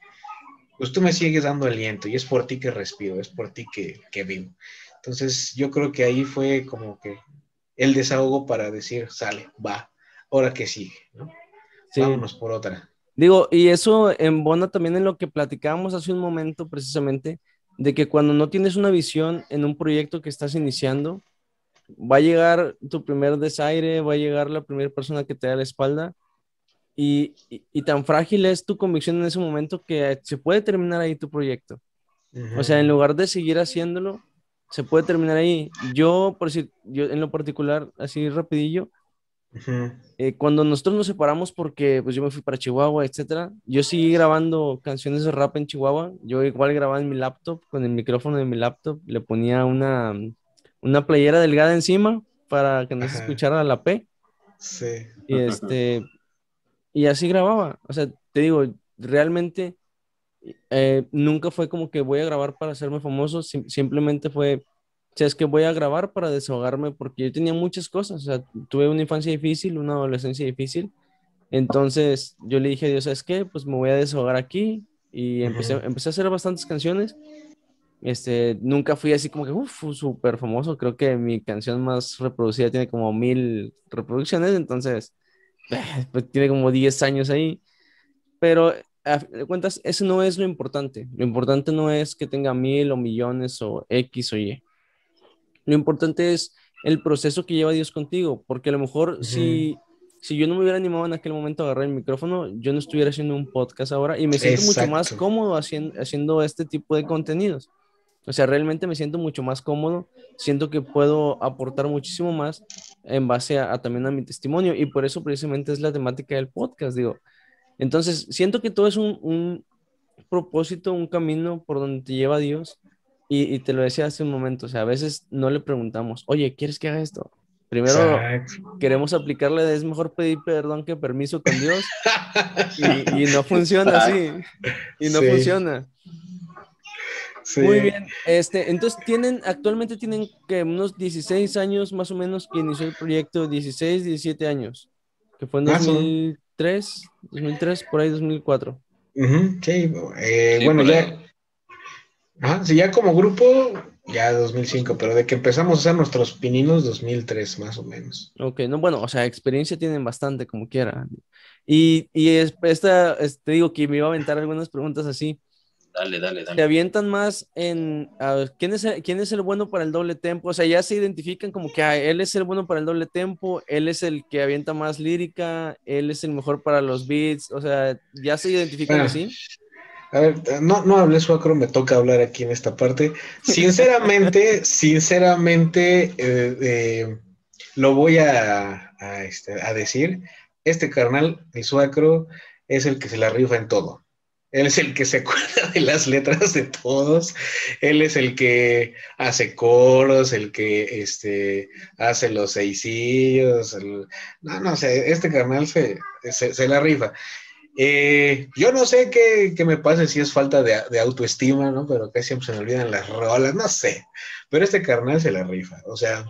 pues tú me sigues dando aliento y es por ti que respiro, es por ti que, que vivo. Entonces yo creo que ahí fue como que el desahogo para decir, sale, va, ahora que sigue, ¿no? Vámonos por otra. Digo, y eso embona también en lo que platicábamos hace un momento precisamente, de que cuando no tienes una visión en un proyecto que estás iniciando, va a llegar tu primer desaire, va a llegar la primera persona que te da la espalda y, y, tan frágil es tu convicción en ese momento que se puede terminar ahí tu proyecto. O sea, en lugar de seguir haciéndolo, se puede terminar ahí. Yo, por decir, yo en lo particular, así rapidillo, eh, cuando nosotros nos separamos porque pues yo me fui para Chihuahua, etcétera, yo seguí grabando canciones de rap en Chihuahua. Yo igual grababa en mi laptop, con el micrófono de mi laptop, le ponía una, una playera delgada encima para que no se escuchara la P. Sí. Y este, y así grababa. O sea, te digo, realmente eh, nunca fue como que voy a grabar para hacerme famoso, simplemente fue sea, es que voy a grabar para desahogarme porque yo tenía muchas cosas. O sea, tuve una infancia difícil, una adolescencia difícil. Entonces yo le dije a Dios, ¿sabes qué? Pues me voy a desahogar aquí. Y empecé, empecé a hacer bastantes canciones. Este, nunca fui así como que, uff, súper famoso. Creo que mi canción más reproducida tiene como mil reproducciones. Entonces, [laughs] pues tiene como 10 años ahí. Pero a fin de cuentas, eso no es lo importante. Lo importante no es que tenga mil o millones o X o Y. Lo importante es el proceso que lleva Dios contigo, porque a lo mejor si, si yo no me hubiera animado en aquel momento a agarrar el micrófono, yo no estuviera haciendo un podcast ahora y me siento mucho más cómodo haciendo, haciendo este tipo de contenidos. O sea, realmente me siento mucho más cómodo, siento que puedo aportar muchísimo más en base a, también a mi testimonio y por eso precisamente es la temática del podcast, digo. Entonces, siento que todo es un, un propósito, un camino por donde te lleva Dios y, te lo decía hace un momento, o sea, a veces no le preguntamos, oye, ¿quieres que haga esto? Primero queremos aplicarle, es mejor pedir perdón que permiso con Dios. [laughs] y, no funciona así. Y no funciona. Muy bien. Este, entonces tienen, actualmente tienen que unos 16 años más o menos que inició el proyecto, 16, 17 años, que fue en 2003, 2003, por ahí 2004. sí, eh, bueno, ya, Ajá, sí, ya como grupo, ya 2005, pero de que empezamos a hacer nuestros pininos, 2003 más o menos. Ok, no, bueno, o sea, experiencia tienen bastante, como quiera. Y, y esta, te digo que me iba a aventar algunas preguntas así. Dale, dale, dale. ¿Te avientan más en ¿quién, es el, quién es el bueno para el doble tempo? O sea, ya se identifican como que ah, él es el bueno para el doble tempo, él es el que avienta más lírica, él es el mejor para los beats, o sea, ya se identifican así. A ver, no, no hablé suacro, me toca hablar aquí en esta parte. Sinceramente, [laughs] sinceramente, eh, eh, lo voy a, este, a, decir. Este carnal, el suacro, es el que se la rifa en todo. Él es el que se [laughs] acuerda de las letras de todos. Él es el que hace coros, el que este, hace los seisillos. No, no sé, este carnal se, se la rifa. Eh, yo no sé qué, me pasa si es falta de, autoestima, ¿no? Pero casi siempre se me olvidan las rolas, no sé. Pero este carnal se la rifa, o sea,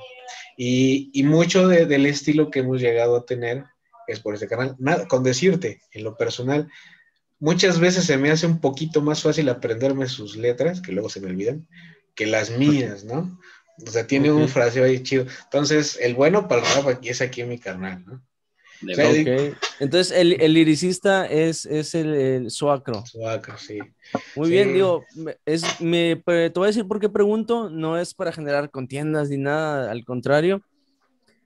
y, mucho del estilo que hemos llegado a tener es por este canal. Nada, con decirte, en lo personal, muchas veces se me hace un poquito más fácil aprenderme sus letras, que luego se me olvidan, que las mías, ¿no? O sea, tiene un fraseo ahí chido. Entonces, el bueno para el rap aquí es aquí en mi carnal, ¿no? Entonces, el, el, liricista es, es el, el Suacro. Suacro, sí. Muy bien, digo, es, me, te voy a decir por qué pregunto, no es para generar contiendas ni nada, al contrario,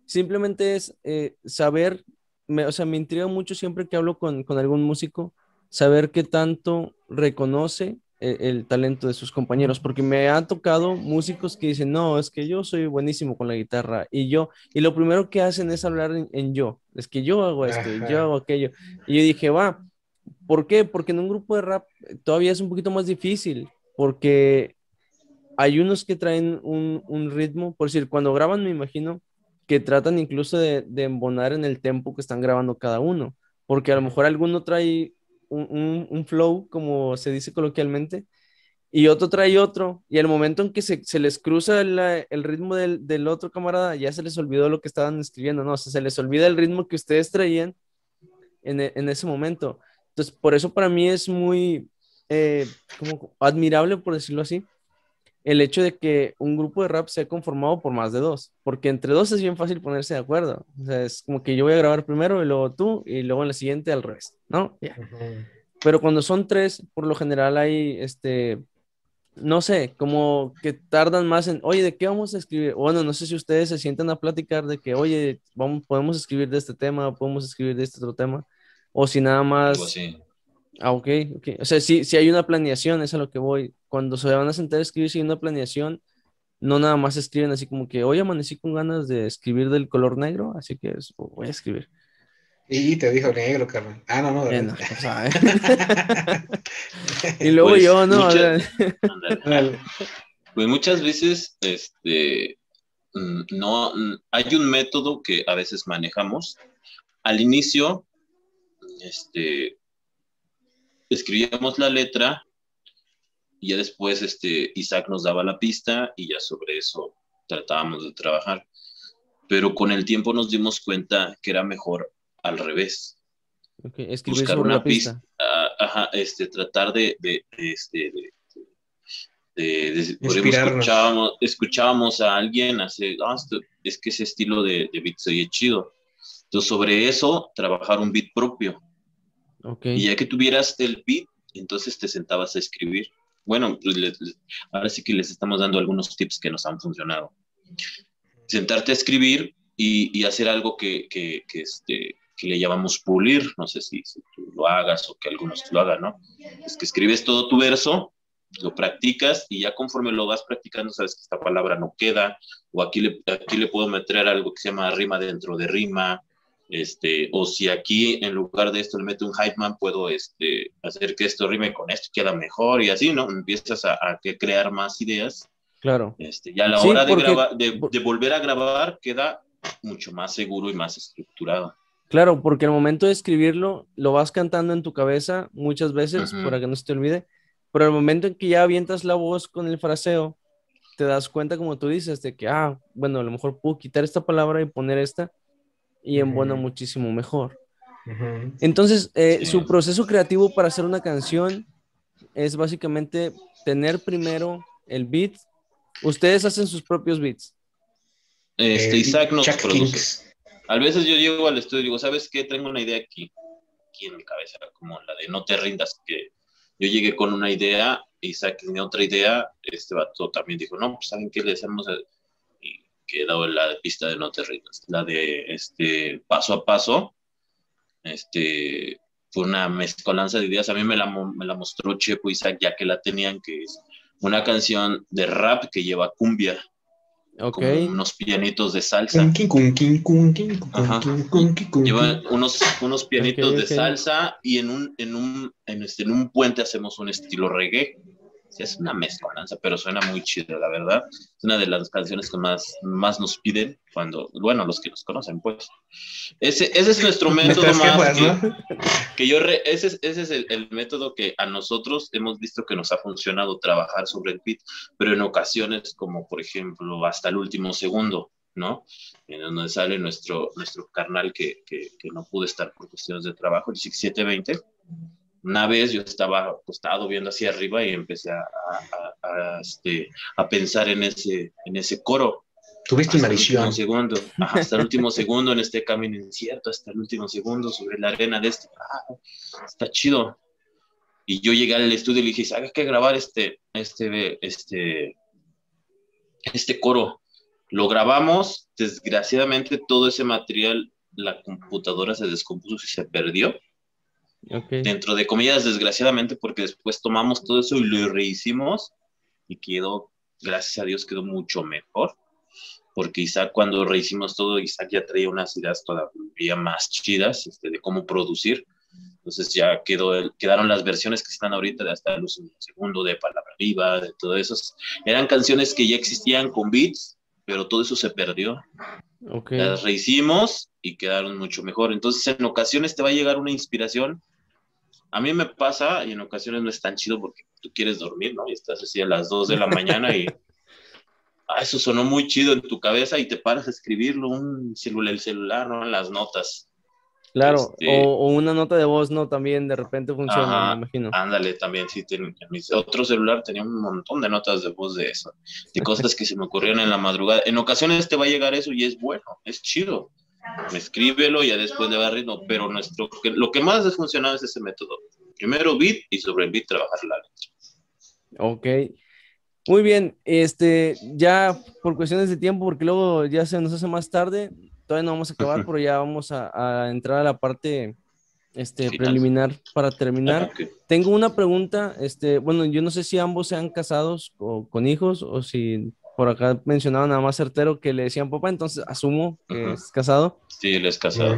simplemente es eh, saber, me, o sea, me intriga mucho siempre que hablo con, con algún músico, saber qué tanto reconoce e, el, talento de sus compañeros, porque me han tocado músicos que dicen, no, es que yo soy buenísimo con la guitarra y yo, y lo primero que hacen es hablar en, yo, es que yo hago esto, yo hago aquello. Y yo dije, va, ¿por qué? Porque en un grupo de rap todavía es un poquito más difícil, porque hay unos que traen un, un ritmo, por decir, cuando graban me imagino que tratan incluso de, de embonar en el tempo que están grabando cada uno, porque a lo mejor alguno trae un, flow, como se dice coloquialmente, y otro trae otro, y el momento en que se, les cruza el ritmo del, otro camarada, ya se les olvidó lo que estaban escribiendo, ¿no? O sea, se les olvida el ritmo que ustedes traían en, en ese momento. Entonces, por eso para mí es muy eh, como admirable, por decirlo así, el hecho de que un grupo de rap sea conformado por más de dos, porque entre dos es bien fácil ponerse de acuerdo. O sea, es como que yo voy a grabar primero y luego tú y luego en la siguiente al revés, ¿no? Pero cuando son tres, por lo general hay este no sé, como que tardan más en, oye, ¿de qué vamos a escribir? Bueno, no sé si ustedes se sientan a platicar de que, oye, vamos, podemos escribir de este tema, podemos escribir de este otro tema, o si nada más... Ah, ok, ok. O sea, si, si hay una planeación, es a lo que voy. Cuando se van a sentar a escribir una planeación, no nada más escriben así como que, hoy amanecí con ganas de escribir del color negro, así que voy a escribir. Y te dijo negro, Carmen. Ah, no, no. Bueno, [laughs] y luego pues, yo, ¿no? pues muchas veces, este, no, hay un método que a veces manejamos. Al inicio, este, escribíamos la letra y ya después, este, Isaac nos daba la pista y ya sobre eso tratábamos de trabajar. Pero con el tiempo nos dimos cuenta que era mejor al revés. Buscar una pista. Ah, ajá, este, tratar de, de, este, de, por escuchábamos, escuchábamos a alguien hace, ah, es que ese estilo de, beat se oye chido. Entonces, sobre eso, trabajar un beat propio. Okay. Y ya que tuvieras el beat, entonces te sentabas a escribir. Bueno, ahora sí que les estamos dando algunos tips que nos han funcionado. Sentarte a escribir y, hacer algo que, que, que, este, que le llamamos pulir, no sé si, tú lo hagas o que algunos lo hagan, ¿no? Es que escribes todo tu verso, lo practicas y ya conforme lo vas practicando sabes que esta palabra no queda, o aquí le, aquí le puedo meter algo que se llama rima dentro de rima, este, o si aquí en lugar de esto le meto un hype man, puedo este, hacer que esto rime con esto, queda mejor y así, ¿no? Empiezas a, a crear más ideas. Claro. Este, ya a la hora de, grabar, de, de volver a grabar queda mucho más seguro y más estructurado. Claro, porque al momento de escribirlo, lo vas cantando en tu cabeza muchas veces para que no se te olvide, pero al momento en que ya avientas la voz con el fraseo, te das cuenta, como tú dices, de que, ah, bueno, a lo mejor puedo quitar esta palabra y poner esta y en bueno muchísimo mejor. Entonces, eh, su proceso creativo para hacer una canción es básicamente tener primero el beat. Ustedes hacen sus propios beats. Este, Isaac nos produce. A veces yo llego al estudio y digo, ¿sabes qué? Tengo una idea aquí, aquí en mi cabeza, como la de no te rindas, que yo llegué con una idea, Isaac tenía otra idea, este vato también dijo, no, pues ¿saben qué le hacemos? Y quedó la pista de no te rindas, la de este paso a paso, este fue una mezcolanza de ideas, a mí me la, me la mostró Chepo Isaac ya que la tenían, que es una canción de rap que lleva cumbia, unos pianitos de salsa. Lleva unos, unos pianitos de salsa y en un, en un, en este, en un puente hacemos un estilo reggae es una mezcolanza, pero suena muy chido, la verdad. Es una de las canciones que más, más nos piden cuando, bueno, los que nos conocen, pues. Ese, ese es nuestro [laughs] método más que, yo, ese, ese es el, método que a nosotros hemos visto que nos ha funcionado trabajar sobre el beat, pero en ocasiones como, por ejemplo, hasta el último segundo, ¿no? En donde sale nuestro, nuestro carnal que, que, que no pudo estar por cuestiones de trabajo, el 6720 una vez yo estaba acostado viendo hacia arriba y empecé a, a, este, a pensar en ese, en ese coro. Tuviste una visión. Segundo, hasta el último segundo en este camino incierto, hasta el último segundo sobre la arena de este. Ah, está chido. Y yo llegué al estudio y le dije, hay que grabar este, este, este, este coro. Lo grabamos, desgraciadamente todo ese material, la computadora se descompuso y se perdió Dentro de comillas, desgraciadamente, porque después tomamos todo eso y lo rehicimos y quedó, gracias a Dios, quedó mucho mejor. Porque Isaac, cuando rehicimos todo, Isaac ya traía unas ideas todavía más chidas este, de cómo producir. Entonces ya quedó, quedaron las versiones que están ahorita de hasta el segundo, de Palabra Viva, de todo eso. Eran canciones que ya existían con beats, pero todo eso se perdió. Las rehicimos y quedaron mucho mejor. Entonces, en ocasiones te va a llegar una inspiración a mí me pasa y en ocasiones no es tan chido porque tú quieres dormir, ¿no? Y estás así a las 2 de la [laughs] mañana y ah, eso sonó muy chido en tu cabeza y te paras a escribirlo, un celular, el celular, ¿no? En las notas. Claro, este o, una nota de voz, ¿no? También de repente funciona, me imagino. Ándale, también, sí. en mi otro celular tenía un montón de notas de voz de eso, de cosas que se me ocurrieron en la madrugada. En ocasiones te va a llegar eso y es bueno, es chido escríbelo y ya después le va ritmo, pero nuestro, lo que más ha funcionado es ese método. Primero beat y sobre el beat trabajar la letra. Ok. Muy bien, este, ya por cuestiones de tiempo, porque luego ya se nos hace más tarde, todavía no vamos a acabar, pero ya vamos a, entrar a la parte este, preliminar para terminar. Tengo una pregunta, este, bueno, yo no sé si ambos sean casados o con hijos o si por acá mencionaban nada más certero que le decían papá, entonces asumo que es casado. Sí, él es casado.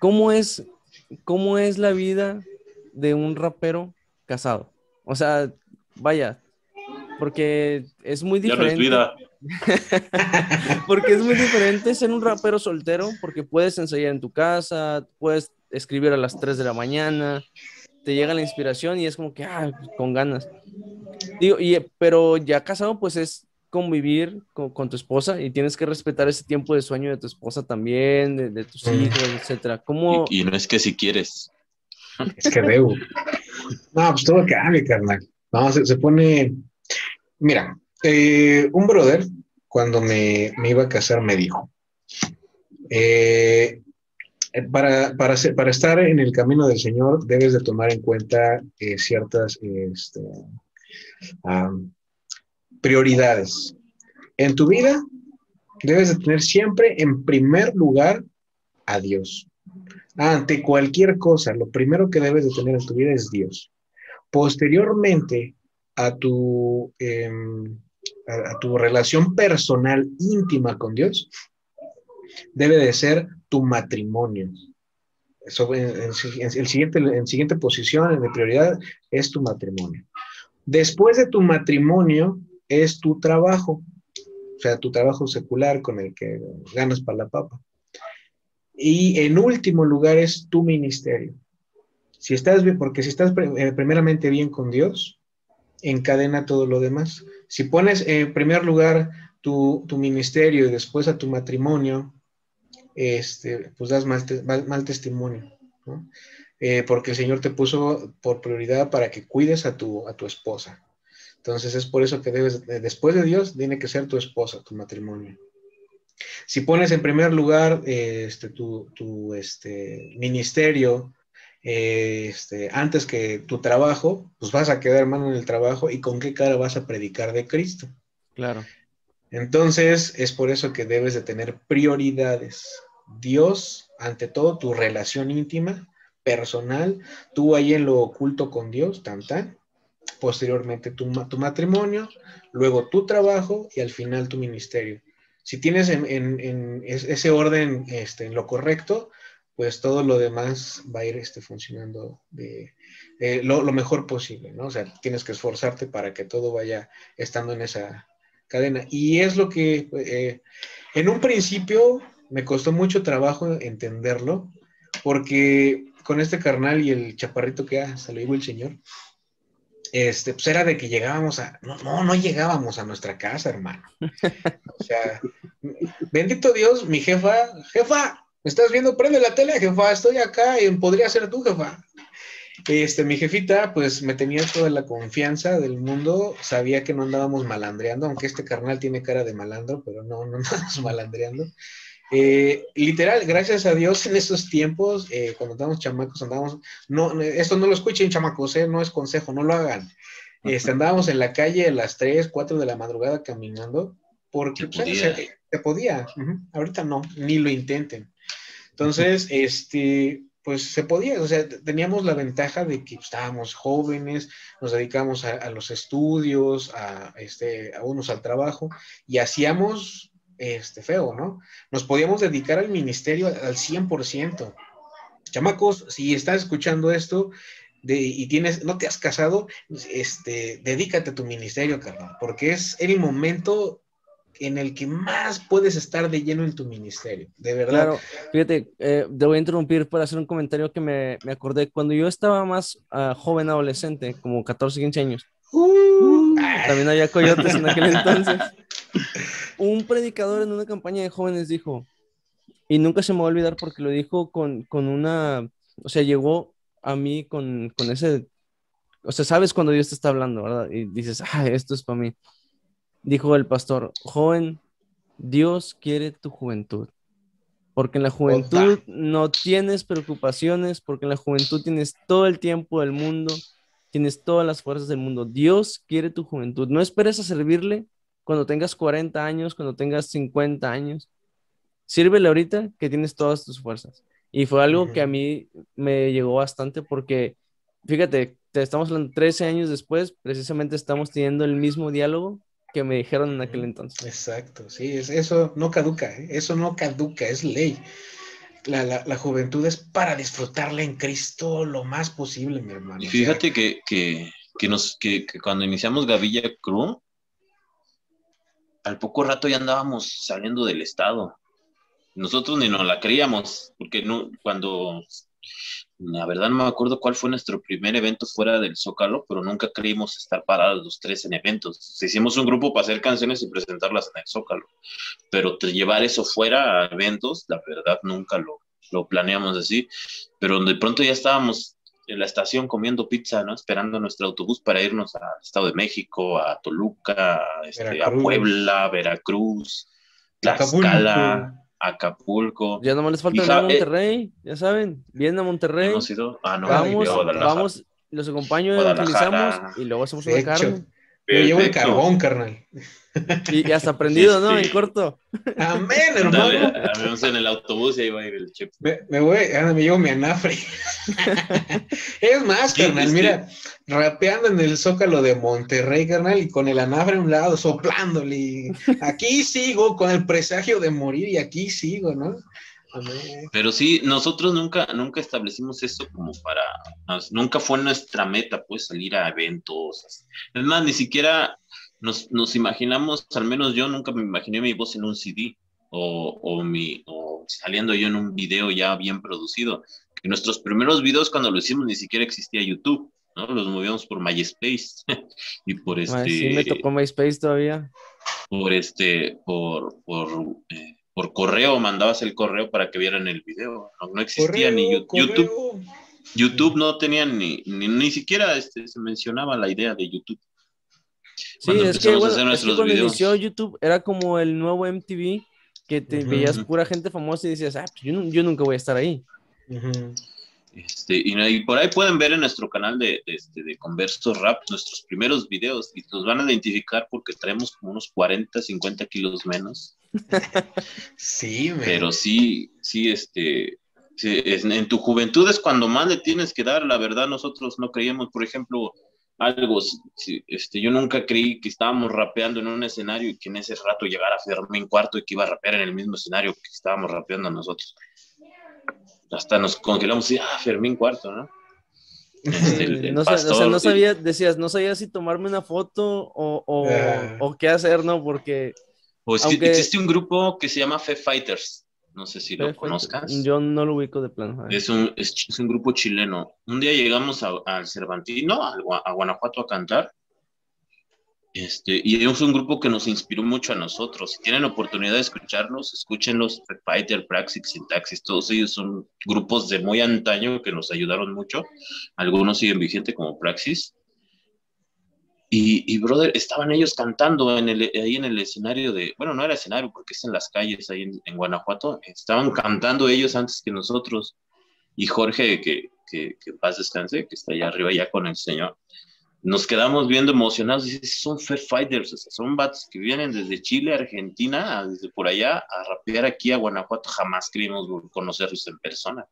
¿Cómo es, ¿Cómo es la vida de un rapero casado? O sea, vaya, porque es muy diferente. Ya [laughs] porque es muy diferente ser un rapero soltero, porque puedes ensayar en tu casa, puedes escribir a las 3 de la mañana, te llega la inspiración y es como que, ah, con ganas. Digo, y, pero ya casado, pues es convivir con, tu esposa y tienes que respetar ese tiempo de sueño de tu esposa también, de, tus hijos, etcétera. ¿Cómo... Y, no es que si quieres. [laughs] Es que debo. No, pues todo cambia, carnal. No, se, pone. Mira, eh, un brother, cuando me, iba a casar, me dijo: eh, para, para, para, estar en el camino del Señor, debes de tomar en cuenta eh, ciertas este, prioridades. En tu vida debes de tener siempre en primer lugar a Dios. Ante cualquier cosa, lo primero que debes de tener en tu vida es Dios. Posteriormente a tu, em, a, tu relación personal íntima con Dios, debe de ser tu matrimonio. Eso, en, el siguiente, en siguiente posición de prioridad es tu matrimonio. Después de tu matrimonio, es tu trabajo, o sea, tu trabajo secular con el que ganas para la papa. Y en último lugar es tu ministerio. Si estás bien, porque si estás eh, primeramente bien con Dios, encadena todo lo demás. Si pones en primer lugar tu, ministerio y después a tu matrimonio, este, pues das mal, mal, testimonio, eh, porque el Señor te puso por prioridad para que cuides a tu, a tu esposa. Entonces es por eso que debes, después de Dios, tiene que ser tu esposa, tu matrimonio. Si pones en primer lugar este, tu, este, ministerio este, antes que tu trabajo, pues vas a quedar mano en el trabajo y con qué cara vas a predicar de Cristo. Claro. Entonces es por eso que debes de tener prioridades. Dios, ante todo, tu relación íntima, personal, tú ahí en lo oculto con Dios, tan tan, posteriormente tu, tu, matrimonio, luego tu trabajo y al final tu ministerio. Si tienes en, ese orden este, en lo correcto, pues todo lo demás va a ir este, funcionando de, lo, mejor posible, ¿no? O sea, tienes que esforzarte para que todo vaya estando en esa cadena. Y es lo que eh, en un principio me costó mucho trabajo entenderlo, porque con este carnal y el chaparrito que ha salido el señor, este, pues era de que llegábamos a, no, no, no llegábamos a nuestra casa, hermano. O sea, bendito Dios, mi jefa, jefa, ¿me estás viendo? Prende la tele, jefa, estoy acá y podría ser tú, jefa. Este, mi jefita, pues me tenía toda la confianza del mundo, sabía que no andábamos malandreando, aunque este carnal tiene cara de malandro, pero no, no [laughs] andábamos malandreando. Eh, literal, gracias a Dios en esos tiempos, eh, cuando estábamos chamacos, andábamos, no, esto no lo escuchen chamacos, eh, no es consejo, no lo hagan. Este, andábamos en la calle a las 3, 4 de la madrugada caminando, porque pues, se, podía, ahorita no, ni lo intenten. Entonces, este, pues se podía, o sea, teníamos la ventaja de que estábamos jóvenes, nos dedicamos a, a los estudios, a, este, a unos al trabajo, y hacíamos este, feo, ¿no? Nos podíamos dedicar al ministerio al 100%. Chamacos, si estás escuchando esto de, y tienes, no te has casado, este, dedícate a tu ministerio, carnal, porque es el momento en el que más puedes estar de lleno en tu ministerio, de verdad. Claro, fíjate, eh, te voy a interrumpir para hacer un comentario que me, me acordé. Cuando yo estaba más uh, joven, adolescente, como 14, 15 años, uh, también había coyotes en aquel entonces [laughs] un predicador en una campaña de jóvenes dijo, y nunca se me va a olvidar porque lo dijo con, con una, o sea, llegó a mí con, con, ese, o sea, sabes cuando Dios te está hablando, ¿verdad? Y dices, ah, esto es para mí. Dijo el pastor, joven, Dios quiere tu juventud. Porque en la juventud no tienes preocupaciones, porque en la juventud tienes todo el tiempo del mundo, tienes todas las fuerzas del mundo. Dios quiere tu juventud. No esperes a servirle cuando tengas 40 años, cuando tengas 50 años. Sírvele ahorita que tienes todas tus fuerzas. Y fue algo que a mí me llegó bastante porque, fíjate, te estamos hablando 13 años después, precisamente estamos teniendo el mismo diálogo que me dijeron en aquel entonces. Exacto, sí, eso no caduca, ¿eh? eso no caduca, es ley. La, juventud es para disfrutarla en Cristo lo más posible, mi hermano. Y fíjate que, que, nos, que, cuando iniciamos Gavilla Crew, al poco rato ya andábamos saliendo del estado. Nosotros ni nos la creíamos, porque no, cuando la verdad no me acuerdo cuál fue nuestro primer evento fuera del Zócalo, pero nunca creímos estar parados los tres en eventos. Hicimos un grupo para hacer canciones y presentarlas en el Zócalo, pero llevar eso fuera a eventos, la verdad nunca lo, lo planeamos así, pero de pronto ya estábamos en la estación comiendo pizza, ¿no? Esperando nuestro autobús para irnos al Estado de México, a Toluca, a este, Puebla, Veracruz, Tlaxcala. Acapulco. Ya nomás les falta ir a eh, Monterrey, ya saben, vienen a Monterrey. Ah, no, vamos, vamos, los acompaño, utilizamos y luego hacemos una carne. Yo llevo el carbón, carnal. Y, ya está [laughs] aprendido, ¿no? En corto. Amén, hermano. vamos en el autobús y ahí va a ir el chip. Me, me voy, ahora me llevo mi anafre. [laughs] es más, carnal, mira, rapeando en el zócalo de Monterrey, carnal, y con el anafre a un lado, soplándole. aquí sigo con el presagio de morir y aquí sigo, ¿no? Pero sí, nosotros nunca, nunca establecimos eso como para, nunca fue nuestra meta, pues, salir a eventos. Es más, ni siquiera nos, nos imaginamos, al menos yo nunca me imaginé mi voz en un CD o, o, mi, o saliendo yo en un video ya bien producido. Que nuestros primeros videos cuando lo hicimos ni siquiera existía YouTube, ¿no? Los movíamos por MySpace [laughs] y por este... sí, me tocó MySpace todavía. Por este, por, por eh, por correo, mandabas el correo para que vieran el video. No, existía ni YouTube. YouTube no tenía ni, ni, siquiera este, se mencionaba la idea de YouTube. Sí, es que, bueno, cuando inició YouTube era como el nuevo MTV que te veías pura gente famosa y decías, ah, pues yo, yo nunca voy a estar ahí. Este, y, por ahí pueden ver en nuestro canal de, de, este, de Conversos Rap nuestros primeros videos y los van a identificar porque traemos como unos 40, 50 kilos menos. sí, pero sí, sí, este, en tu juventud es cuando más le tienes que dar, la verdad nosotros no creíamos, por ejemplo, algo, este, yo nunca creí que estábamos rapeando en un escenario y que en ese rato llegara Fermín Cuarto y que iba a rapear en el mismo escenario que estábamos rapeando nosotros. Hasta nos congelamos y, ah, Fermín Cuarto, ¿no? Este, no, no sabía, decías, no sabía si tomarme una foto o, o, ah. o qué hacer, ¿no? Porque o existe un grupo que se llama Fe Fighters. No sé si lo conozcas. Yo no lo ubico de plano. Es un, es, un grupo chileno. Un día llegamos al Cervantino, a, Guanajuato, a cantar. Este, y es un grupo que nos inspiró mucho a nosotros. Si tienen oportunidad de escucharlos, escúchenlos. Fighter, Praxis, Syntaxis, todos ellos son grupos de muy antaño que nos ayudaron mucho. Algunos siguen vigentes como Praxis. Y, brother, estaban ellos cantando en el, ahí en el escenario de, bueno, no era escenario porque es en las calles ahí en, Guanajuato, estaban cantando ellos antes que nosotros. Y Jorge, que, que, que, paz descanse, que está allá arriba ya con el Señor, nos quedamos viendo emocionados. Dice, son Fair Fighters, son bats que vienen desde Chile, Argentina, desde por allá, a rapear aquí a Guanajuato. Jamás creímos conocerlos en persona.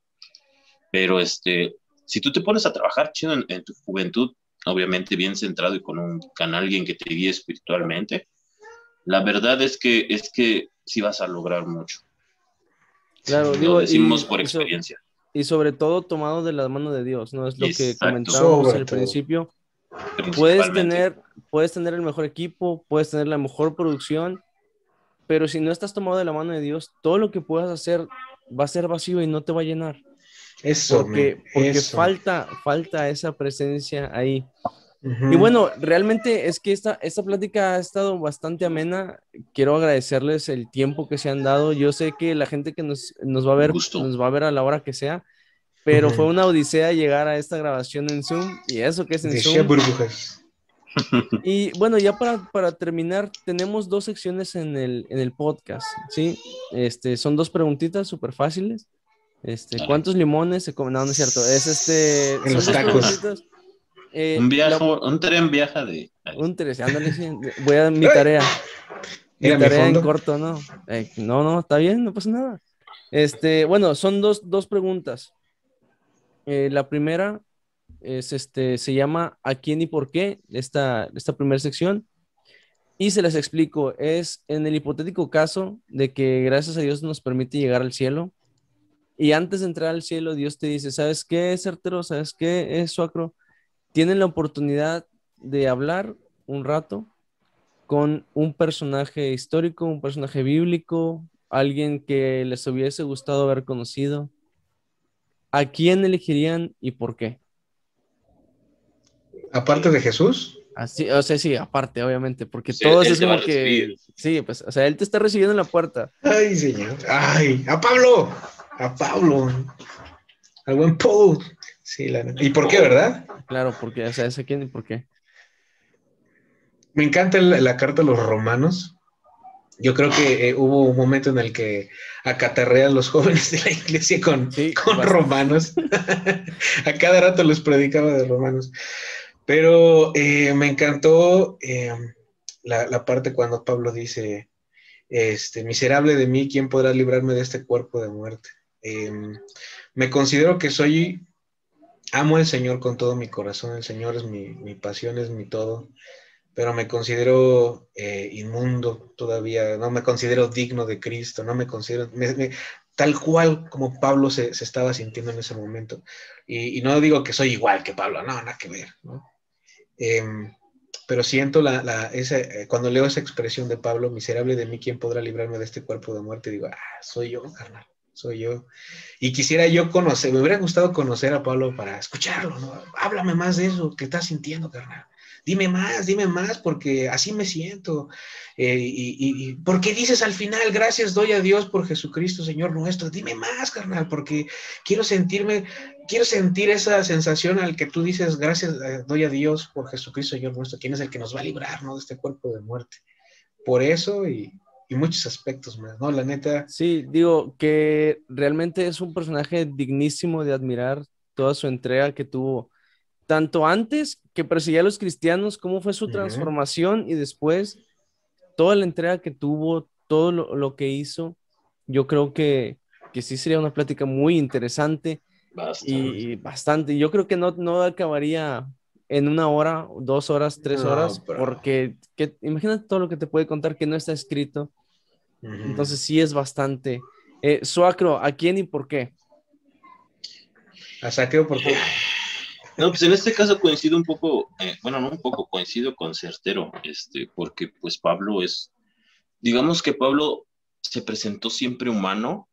Pero este, si tú te pones a trabajar chido en tu juventud, obviamente bien centrado y con, un, con alguien que te guíe espiritualmente, la verdad es que, es que sí vas a lograr mucho. Claro, lo decimos por experiencia. Y sobre todo tomado de la mano de Dios, ¿no? Es lo que comentábamos al principio. Puedes tener, puedes tener el mejor equipo, puedes tener la mejor producción, pero si no estás tomado de la mano de Dios, todo lo que puedas hacer va a ser vacío y no te va a llenar. Eso, porque, porque falta, falta esa presencia ahí. Y bueno, realmente es que esta, esta plática ha estado bastante amena. Quiero agradecerles el tiempo que se han dado. Yo sé que la gente que nos, nos va a ver, nos va a ver a la hora que sea, pero fue una odisea llegar a esta grabación en Zoom y eso que es en Zoom. [laughs] Y bueno, ya para, para, terminar, tenemos dos secciones en el, en el podcast, ¿sí? Este, son dos preguntitas súper fáciles. Este, ¿cuántos limones se comen? No, no es cierto. Es este. En los tacos. Eh, un viaje, un tren viaja de. Un tren, ándale, sí. Voy a mi tarea. Mi tarea en corto, ¿no? Eh, no, no, está bien, no pasa nada. Este, bueno, son dos, dos preguntas. Eh, la primera es este, se llama ¿A quién y por qué? Esta, esta primera sección. Y se les explico, es en el hipotético caso de que gracias a Dios nos permite llegar al cielo. Y antes de entrar al cielo, Dios te dice, ¿sabes qué, certero? ¿Sabes qué, es suacro? Tienen la oportunidad de hablar un rato con un personaje histórico, un personaje bíblico, alguien que les hubiese gustado haber conocido. ¿A quién elegirían y por qué? Aparte de Jesús. Así, o sea, sí, aparte, obviamente, porque todos es como que. Sí, pues, o sea, él te está recibiendo en la puerta. Ay, señor. Ay, a Pablo. A Pablo. Al buen Paul. Sí, la ¿Y por qué, verdad? Claro, porque, o sea, ¿ese quién y por qué? Me encanta la, carta a los romanos. Yo creo que eh, hubo un momento en el que acatarrean los [laughs] jóvenes de la iglesia con, con romanos. [laughs] a cada rato les predicaba de romanos. Pero eh, me encantó eh, la, parte cuando Pablo dice, este, miserable de mí, ¿quién podrá librarme de este cuerpo de muerte? Em, me considero que soy, amo al Señor con todo mi corazón, el Señor es mi, mi pasión, es mi todo, pero me considero eh, inmundo todavía, no me considero digno de Cristo, no me considero, tal cual como Pablo se, estaba sintiendo en ese momento. Y, no digo que soy igual que Pablo, no, nada que ver, ¿no? Em, pero siento la, la eh, cuando leo esa expresión de Pablo, miserable de mí, ¿quién podrá librarme de este cuerpo de muerte? Digo, ah, soy yo, carnal, soy yo. Y quisiera yo conocer, me hubiera gustado conocer a Pablo para escucharlo, ¿no? Háblame más de eso que estás sintiendo, carnal dime más, dime más, porque así me siento. Eh, y, ¿por qué dices al final, gracias doy a Dios por Jesucristo, Señor nuestro? Dime más, carnal, porque quiero sentirme, quiero sentir esa sensación al que tú dices, gracias eh, doy a Dios por Jesucristo, Señor nuestro, quien es el que nos va a librar, ¿no? De este cuerpo de muerte. Por eso y, y muchos aspectos ¿no? La neta. Sí, digo que realmente es un personaje dignísimo de admirar toda su entrega que tuvo tanto antes que perseguía a los cristianos, cómo fue su transformación y después toda la entrega que tuvo, todo lo, que hizo, yo creo que, que, sí sería una plática muy interesante y, bastante. Yo creo que no, no acabaría en una hora, dos horas, tres horas, porque que, imagínate todo lo que te puede contar que no está escrito. Entonces sí es bastante. Eh, Suacro, ¿a quién y por qué? A Saqueo, ¿por qué? [sighs] No, pues en este caso coincido un poco, eh, bueno, no un poco, coincido con Certero, este, porque pues Pablo es, digamos que Pablo se presentó siempre humano,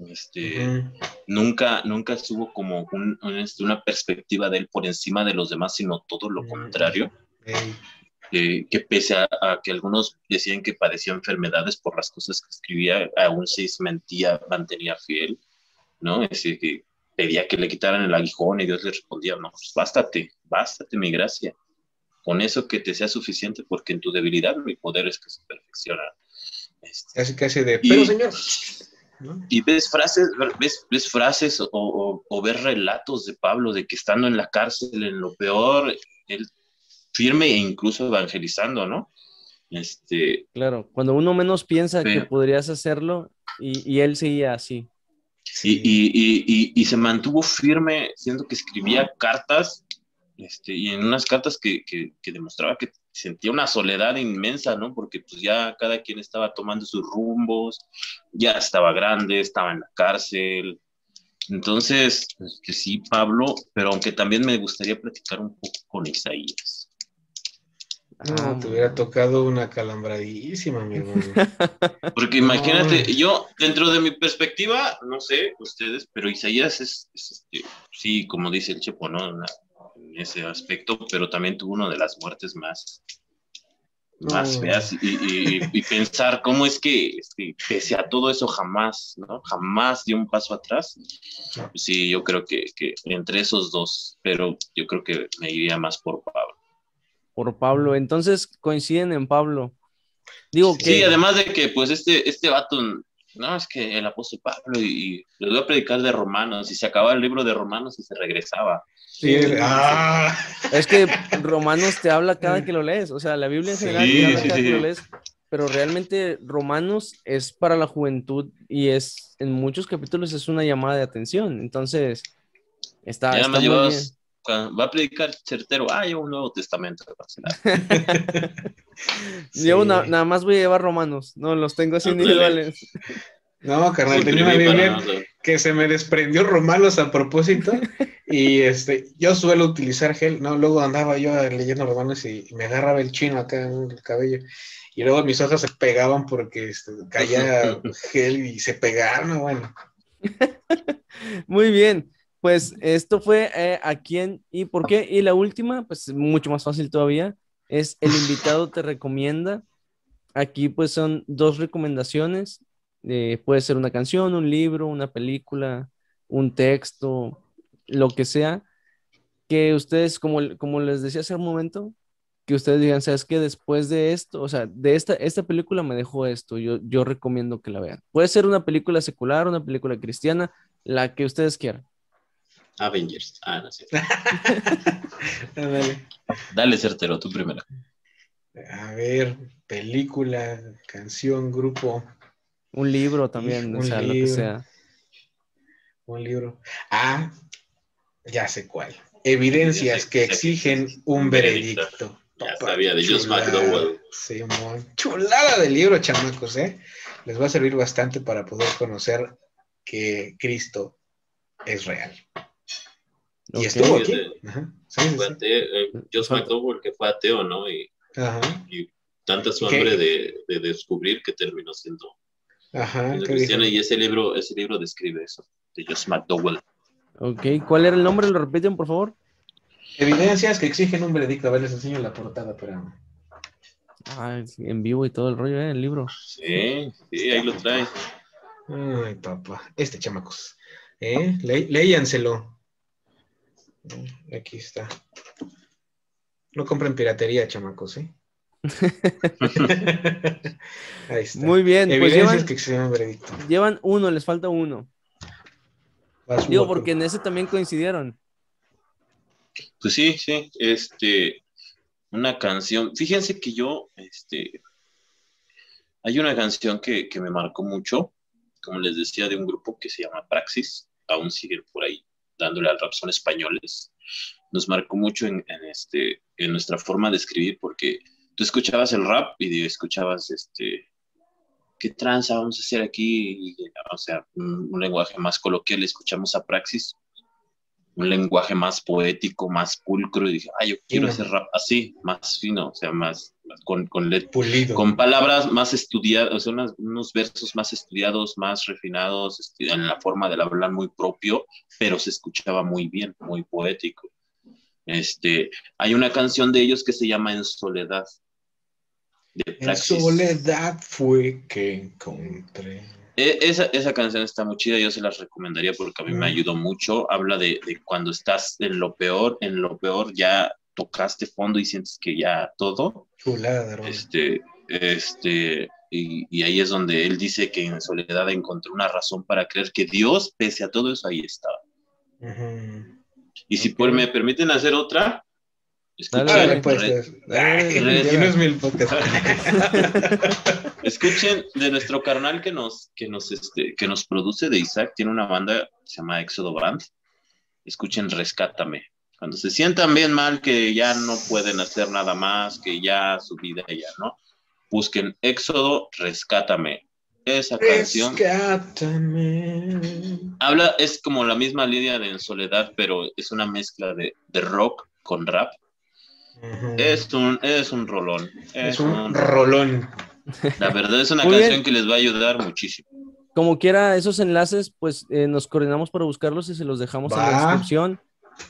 este, nunca, nunca estuvo como este, una perspectiva de él por encima de los demás, sino todo lo contrario. que pese a, que algunos decían que padecía enfermedades por las cosas que escribía, aún se mentía, mantenía fiel, ¿no? Es decir, que pedía que le quitaran el aguijón y Dios le respondía, no, pues bástate, bástate mi gracia. Con eso que te sea suficiente, porque en tu debilidad mi poder es que se perfecciona. Este, casi, casi de, pero señor. Y ves frases, ves, ves frases o, o, ves relatos de Pablo de que estando en la cárcel, en lo peor, él firme e incluso evangelizando, ¿no? Este, claro, cuando uno menos piensa que podrías hacerlo y, y él seguía así. Y, se mantuvo firme, siendo que escribía cartas, este, y en unas cartas que, demostraba que sentía una soledad inmensa, ¿no? Porque pues ya cada quien estaba tomando sus rumbos, ya estaba grande, estaba en la cárcel. Entonces, pues, que sí, Pablo, pero aunque también me gustaría platicar un poco con Isaías. No, ah, te hubiera tocado una calambradísima, mi hermano. [laughs] Porque imagínate, yo, dentro de mi perspectiva, no sé ustedes, pero Isaías es, este, sí, como dice el Chepo, ¿no? en ese aspecto, pero también tuvo una de las muertes más, más feas y, pensar cómo es que, pese a todo eso jamás, ¿no? Jamás dio un paso atrás. sí, yo creo que, que entre esos dos, pero yo creo que me iría más por Pablo por Pablo. Entonces coinciden en Pablo. Digo que... Sí, además de que pues este, este vato no, es que el apóstol Pablo y, le les voy a predicar de Romanos y se acababa el libro de Romanos y se regresaba. Sí, ah. es que Romanos te habla cada que lo lees, o sea, la Biblia en general te habla cada que lo lees, pero realmente Romanos es para la juventud y es en muchos capítulos es una llamada de atención, entonces está, está muy bien va a predicar certero, ah, llevo un Nuevo Testamento. [laughs] Llevo nada más voy a llevar romanos, no, los tengo así individuales. No, carnal, tenía una Biblia que se me desprendió romanos a propósito [laughs] y este, yo suelo utilizar gel, no, luego andaba yo leyendo romanos y, me agarraba el chino acá en el cabello y luego mis hojas se pegaban porque este, caía [laughs] gel y se pegaron, bueno. Muy bien. Pues esto fue eh, a quién y por qué. Y la última, pues mucho más fácil todavía, es el invitado te recomienda. Aquí pues son dos recomendaciones. Eh, puede ser una canción, un libro, una película, un texto, lo que sea. Que ustedes, como, como les decía hace un momento, que ustedes digan, ¿sabes qué? Después de esto, o sea, de esta, esta película me dejó esto, yo, yo recomiendo que la vean. Puede ser una película secular, una película cristiana, la que ustedes quieran. Avengers. Ah, no sé. [laughs] Dale. Dale, certero, tú primero. A ver, película, canción, grupo. Un libro también, o sea, lo que sea. Un libro. Ah, ya sé cuál. Evidencias que exigen un veredicto. Ya sabía, de Josh McDowell. Sí, chulada de libro, chamacos, ¿eh? Les va a servir bastante para poder conocer que Cristo es real. Y estuvo aquí. Eh, McDowell, que fue ateo, ¿no? Y, y tanta su hambre de, de, descubrir que terminó siendo Ajá, cristiano. Y ese libro, ese libro describe eso, de Josh McDowell. Ok, ¿cuál era el nombre? ¿Lo repiten, por favor? Evidencias que exigen un veredicto. A ver, les enseño la portada, pero... Ah, en vivo y todo el rollo, ¿eh? El libro. Sí, sí, ahí lo trae. Ay, papá. Este, chamacos. ¿Eh? léyanselo. Aquí está. No compren piratería, chamacos, ¿eh? [laughs] Ahí está. Muy bien. Pues llevan, que llevan uno, les falta uno. Digo, porque en ese también coincidieron. Pues sí, sí. Este, una canción. Fíjense que yo, este, hay una canción que, que me marcó mucho, como les decía, de un grupo que se llama Praxis. Aún sigue por ahí dándole al rap son españoles, nos marcó mucho en, este, en nuestra forma de escribir porque tú escuchabas el rap y escuchabas este, ¿qué tranza vamos a hacer aquí? o sea, un, lenguaje más coloquial, escuchamos a Praxis, un lenguaje más poético, más pulcro, y dije, ay, yo quiero hacer rap así, más fino, o sea, más, con, con, con palabras más estudiadas, o sea, unos versos más estudiados, más refinados, este, en la forma de hablar muy propio, pero se escuchaba muy bien, muy poético. Este, hay una canción de ellos que se llama En Soledad. en Soledad fue que encontré. E, esa, esa, canción está muy chida, yo se las recomendaría porque a mí me mm. ayudó mucho. Habla de, de, cuando estás en lo peor, en lo peor ya tocaste fondo y sientes que ya todo. Chulada, Este, este, y, y, ahí es donde él dice que en soledad encontró una razón para creer que Dios, pese a todo eso, ahí estaba. Y si me permiten hacer otra, escuchen, pues, [laughs] escuchen de nuestro carnal que nos, que nos, este, que nos produce de Isaac, tiene una banda que se llama Éxodo Band. Escuchen Rescátame. Cuando se sientan bien mal, que ya no pueden hacer nada más, que ya su vida ya, ¿no? Busquen Éxodo, rescátame. Esa canción. Rescátame. Habla, es como la misma línea de En Soledad, pero es una mezcla de, rock con rap. es, un, es un rolón. Es, un, rolón. La verdad es una [laughs] canción que les va a ayudar muchísimo. Como quiera, esos enlaces, pues eh, nos coordinamos para buscarlos y se los dejamos en la descripción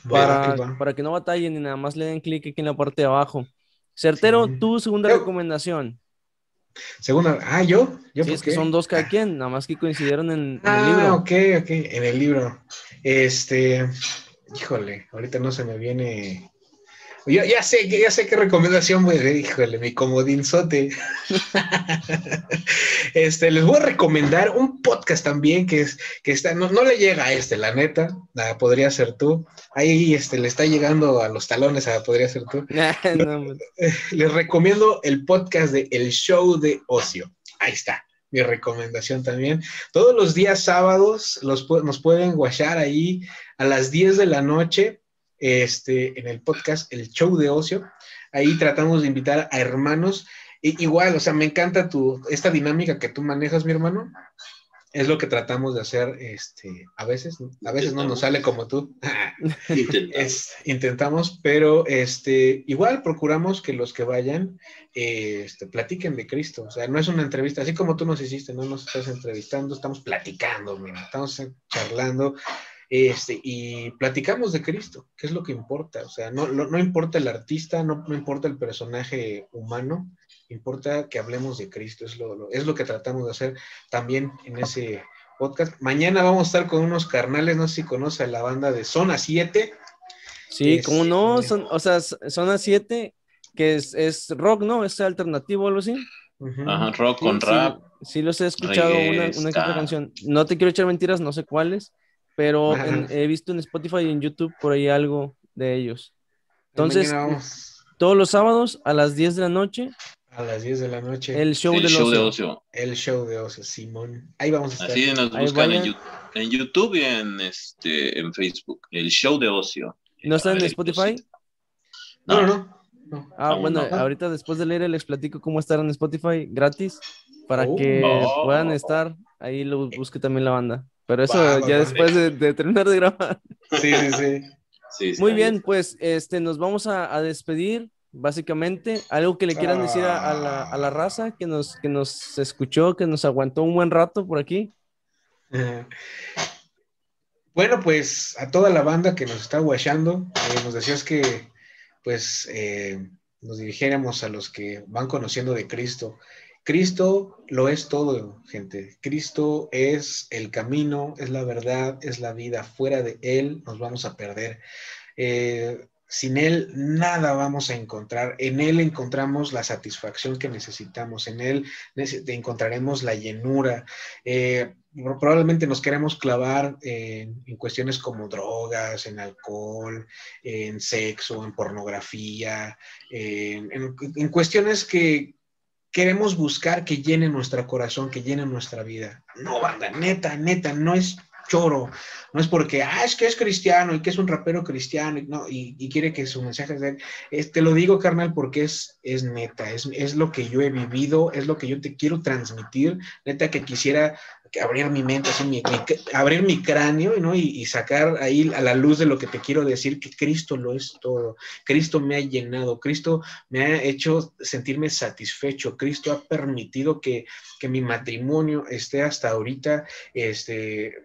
para, para que no batallen y nada más le den clic aquí en la parte de abajo. Certero, tu segunda recomendación. Segunda, ah, yo, yo sí, es que son dos cada quien, nada más que coincidieron en, el libro. Ah, ok, ok, en el libro. Este, híjole, ahorita no se me viene Yo ya sé, ya sé qué recomendación voy a híjole, mi comodinzote. [laughs] este, les voy a recomendar un podcast también que es, que está, no, le llega a este, la neta, podría ser tú. Ahí este, le está llegando a los talones, a, podría ser tú. [laughs] [laughs] les recomiendo el podcast de El Show de Ocio. Ahí está mi recomendación también. Todos los días sábados los, nos pueden guachar ahí a las 10 de la noche este, en el podcast El Show de Ocio. Ahí tratamos de invitar a hermanos. igual, o sea, me encanta tu, esta dinámica que tú manejas, mi hermano. Es lo que tratamos de hacer este, a veces. A veces no nos sale como tú. [laughs] intentamos. intentamos, pero este, igual procuramos que los que vayan este, platiquen de Cristo. O sea, no es una entrevista, así como tú nos hiciste, no nos estás entrevistando, estamos platicando, mira, estamos charlando este, y platicamos de Cristo, que es lo que importa. O sea, no, no, importa el artista, no, no, importa el personaje humano, importa que hablemos de Cristo. Es lo, es lo que tratamos de hacer también en ese podcast. Mañana vamos a estar con unos carnales, no sé si conoce la banda de Zona 7. Sí, como no, son, o sea, Zona 7, que es, es rock, ¿no? Es alternativo o algo así. Ajá, rock con rap. Sí, los he escuchado una, una canción. No te quiero echar mentiras, no sé cuáles, pero he visto en Spotify y en YouTube por ahí algo de ellos. Entonces, todos los sábados a las 10 de la noche. A las 10 de la noche. El show, el show de ocio. El show de ocio, Simón. Ahí vamos a estar. Así nos buscan en, en, YouTube y en, este, en Facebook. El show de ocio. ¿No están en Spotify? No, no, no. Ah, bueno, ahorita después de leer les platico cómo estar en Spotify gratis para oh. que puedan estar. Ahí lo busque también la banda. Pero eso ya después de, terminar de grabar. [laughs] Sí, sí, sí. Muy bien, pues este, nos vamos a, despedir, básicamente. Algo que le quieran decir a, la, raza que nos, que nos escuchó, que nos aguantó un buen rato por aquí. Bueno, pues a toda la banda que nos está guachando, eh, nos decías que pues eh, nos dirigiéramos a los que van conociendo de Cristo. Cristo lo es todo, gente. Cristo es el camino, es la verdad, es la vida. Fuera de Él nos vamos a perder. Eh, sin Él nada vamos a encontrar. En Él encontramos la satisfacción que necesitamos. En Él encontraremos la llenura. Eh, probablemente nos queremos clavar en, cuestiones como drogas, en alcohol, en sexo, en pornografía, en cuestiones que queremos buscar que llene nuestro corazón, que llene nuestra vida. No, banda, neta, neta, no es choro, no es porque, ah, es que es cristiano y que es un rapero cristiano y, no, y, quiere que su mensaje sea, te lo digo, carnal, porque es, es neta, es, es lo que yo he vivido, es lo que yo te quiero transmitir, neta que quisiera abrir mi mente, así, abrir mi cráneo ¿no? Y, sacar ahí a la luz de lo que te quiero decir, que Cristo lo es todo. Cristo me ha llenado, Cristo me ha hecho sentirme satisfecho, Cristo ha permitido que, que mi matrimonio esté hasta ahorita este,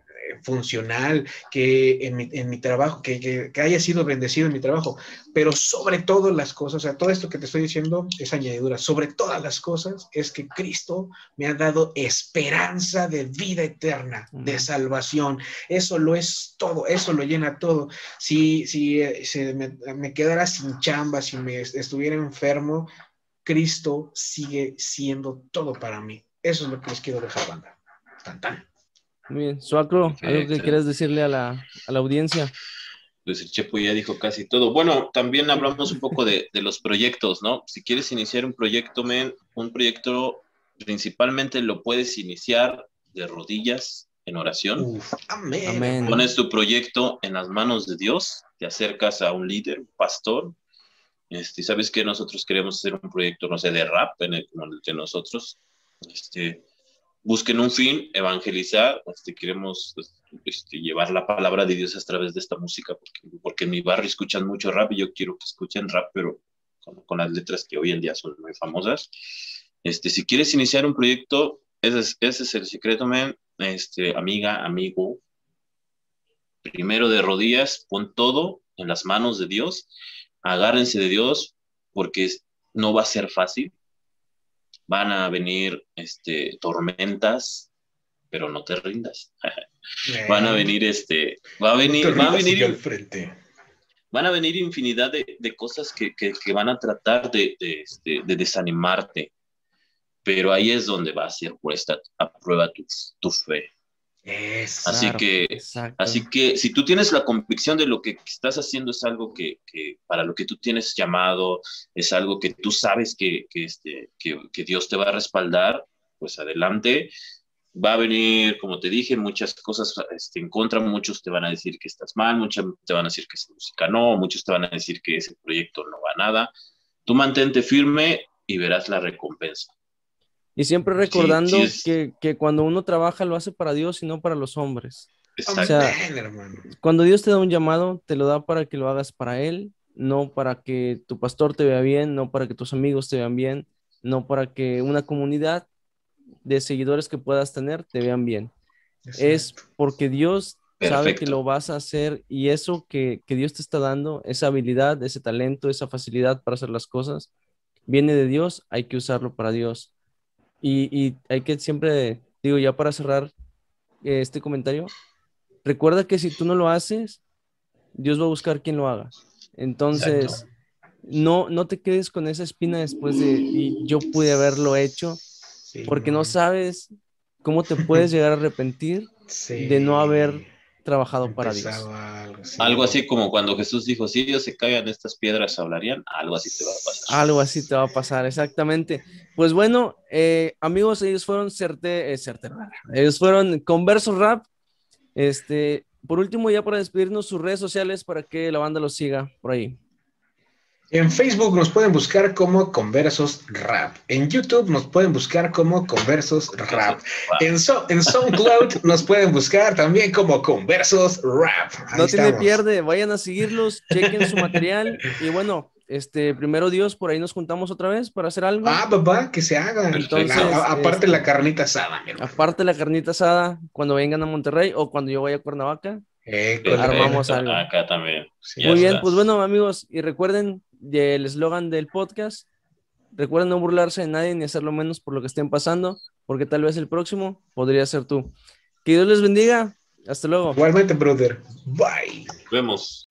funcional, que en mi, en mi trabajo, que, que, haya sido bendecido en mi trabajo, pero sobre todo las cosas, o sea, todo esto que te estoy diciendo es añadidura, sobre todas las cosas es que Cristo me ha dado esperanza de vida eterna, de salvación. Eso lo es todo, eso lo llena todo. Si, si, eh, me, me quedara sin chamba, si me estuviera enfermo, Cristo sigue siendo todo para mí. Eso es lo que les quiero dejar, banda. Tan, tan. Muy bien. Suacro, ¿algo que quieras decirle a la, a la, audiencia? Pues el Chepo ya dijo casi todo. Bueno, también hablamos un poco de, de los proyectos, ¿no? Si quieres iniciar un proyecto, men, un proyecto principalmente lo puedes iniciar de rodillas en oración. amén. Pones tu proyecto en las manos de Dios, te acercas a un líder, un pastor, este, sabes que nosotros queremos hacer un proyecto, no sé, de rap en el, en el de nosotros. Este, busquen un fin, evangelizar, este, queremos este, llevar la palabra de Dios a través de esta música, porque, porque en mi barrio escuchan mucho rap y yo quiero que escuchen rap, pero con, las letras que hoy en día son muy famosas. Este, si quieres iniciar un proyecto, ese es, ese es el secreto, man. Este, amiga, amigo, primero de rodillas, pon todo en las manos de Dios, agárrense de Dios, porque no va a ser fácil, van a venir este, tormentas, pero no te rindas. [laughs] van a venir, este, va a venir, va a venir, frente. van a venir infinidad de, de cosas que, que, que, van a tratar de, de, este, de, desanimarte, pero ahí es donde va a ser puesta a prueba tu, tu fe. Es, así que, exacto. así que si tú tienes la convicción de lo que estás haciendo es algo que, que para lo que tú tienes llamado, es algo que tú sabes que, que, este, que, que Dios te va a respaldar, pues adelante. Va a venir, como te dije, muchas cosas este, en contra, muchos te van a decir que estás mal, muchos te van a decir que esa música no, muchos te van a decir que ese proyecto no va a nada. Tú mantente firme y verás la recompensa. Y siempre recordando sí que, que cuando uno trabaja lo hace para Dios y no para los hombres. Exacto. O sea. Cuando Dios te da un llamado, te lo da para que lo hagas para Él, no para que tu pastor te vea bien, no para que tus amigos te vean bien, no para que una comunidad de seguidores que puedas tener te vean bien. Es porque Dios sabe que lo vas a hacer y eso que, que Dios te está dando, esa habilidad, ese talento, esa facilidad para hacer las cosas, viene de Dios, hay que usarlo para Dios. Y, y hay que siempre, digo, ya para cerrar eh, este comentario, recuerda que si tú no lo haces, Dios va a buscar quien lo haga. Entonces, no, no te quedes con esa espina después de, y yo pude haberlo hecho, Sí, porque no sabes cómo te puedes llegar a arrepentir Sí. de no haber trabajado para Dios. Algo así. Algo así como cuando Jesús dijo, si ellos se caigan estas piedras, hablarían, algo así te va a pasar. Algo así te va a pasar, exactamente. Pues bueno, eh, amigos, ellos fueron certe, eh, Certe- ellos fueron Converso Rap. Este, por último, ya para despedirnos, sus redes sociales para que la banda los siga por ahí. En Facebook nos pueden buscar como Conversos Rap. En YouTube nos pueden buscar como Conversos Rap. En, So- en SoundCloud [laughs] nos pueden buscar también como Conversos Rap. Ahí no tiene pierde, vayan a seguirlos, chequen su material y bueno, este, primero Dios, por ahí nos juntamos otra vez para hacer algo. Ah, papá, que se haga. Entonces, a- aparte este- la carnita asada, mi. Aparte la carnita asada, cuando vengan a Monterrey o cuando yo vaya a Cuernavaca. Eh, Armamos algo. Acá también. Sí. Muy bien, estás. pues bueno, amigos, y recuerden el eslogan del podcast. Recuerden no burlarse de nadie ni hacerlo menos por lo que estén pasando, porque tal vez el próximo podría ser tú. Que Dios les bendiga. Hasta luego. Igualmente, brother. Bye. Nos vemos.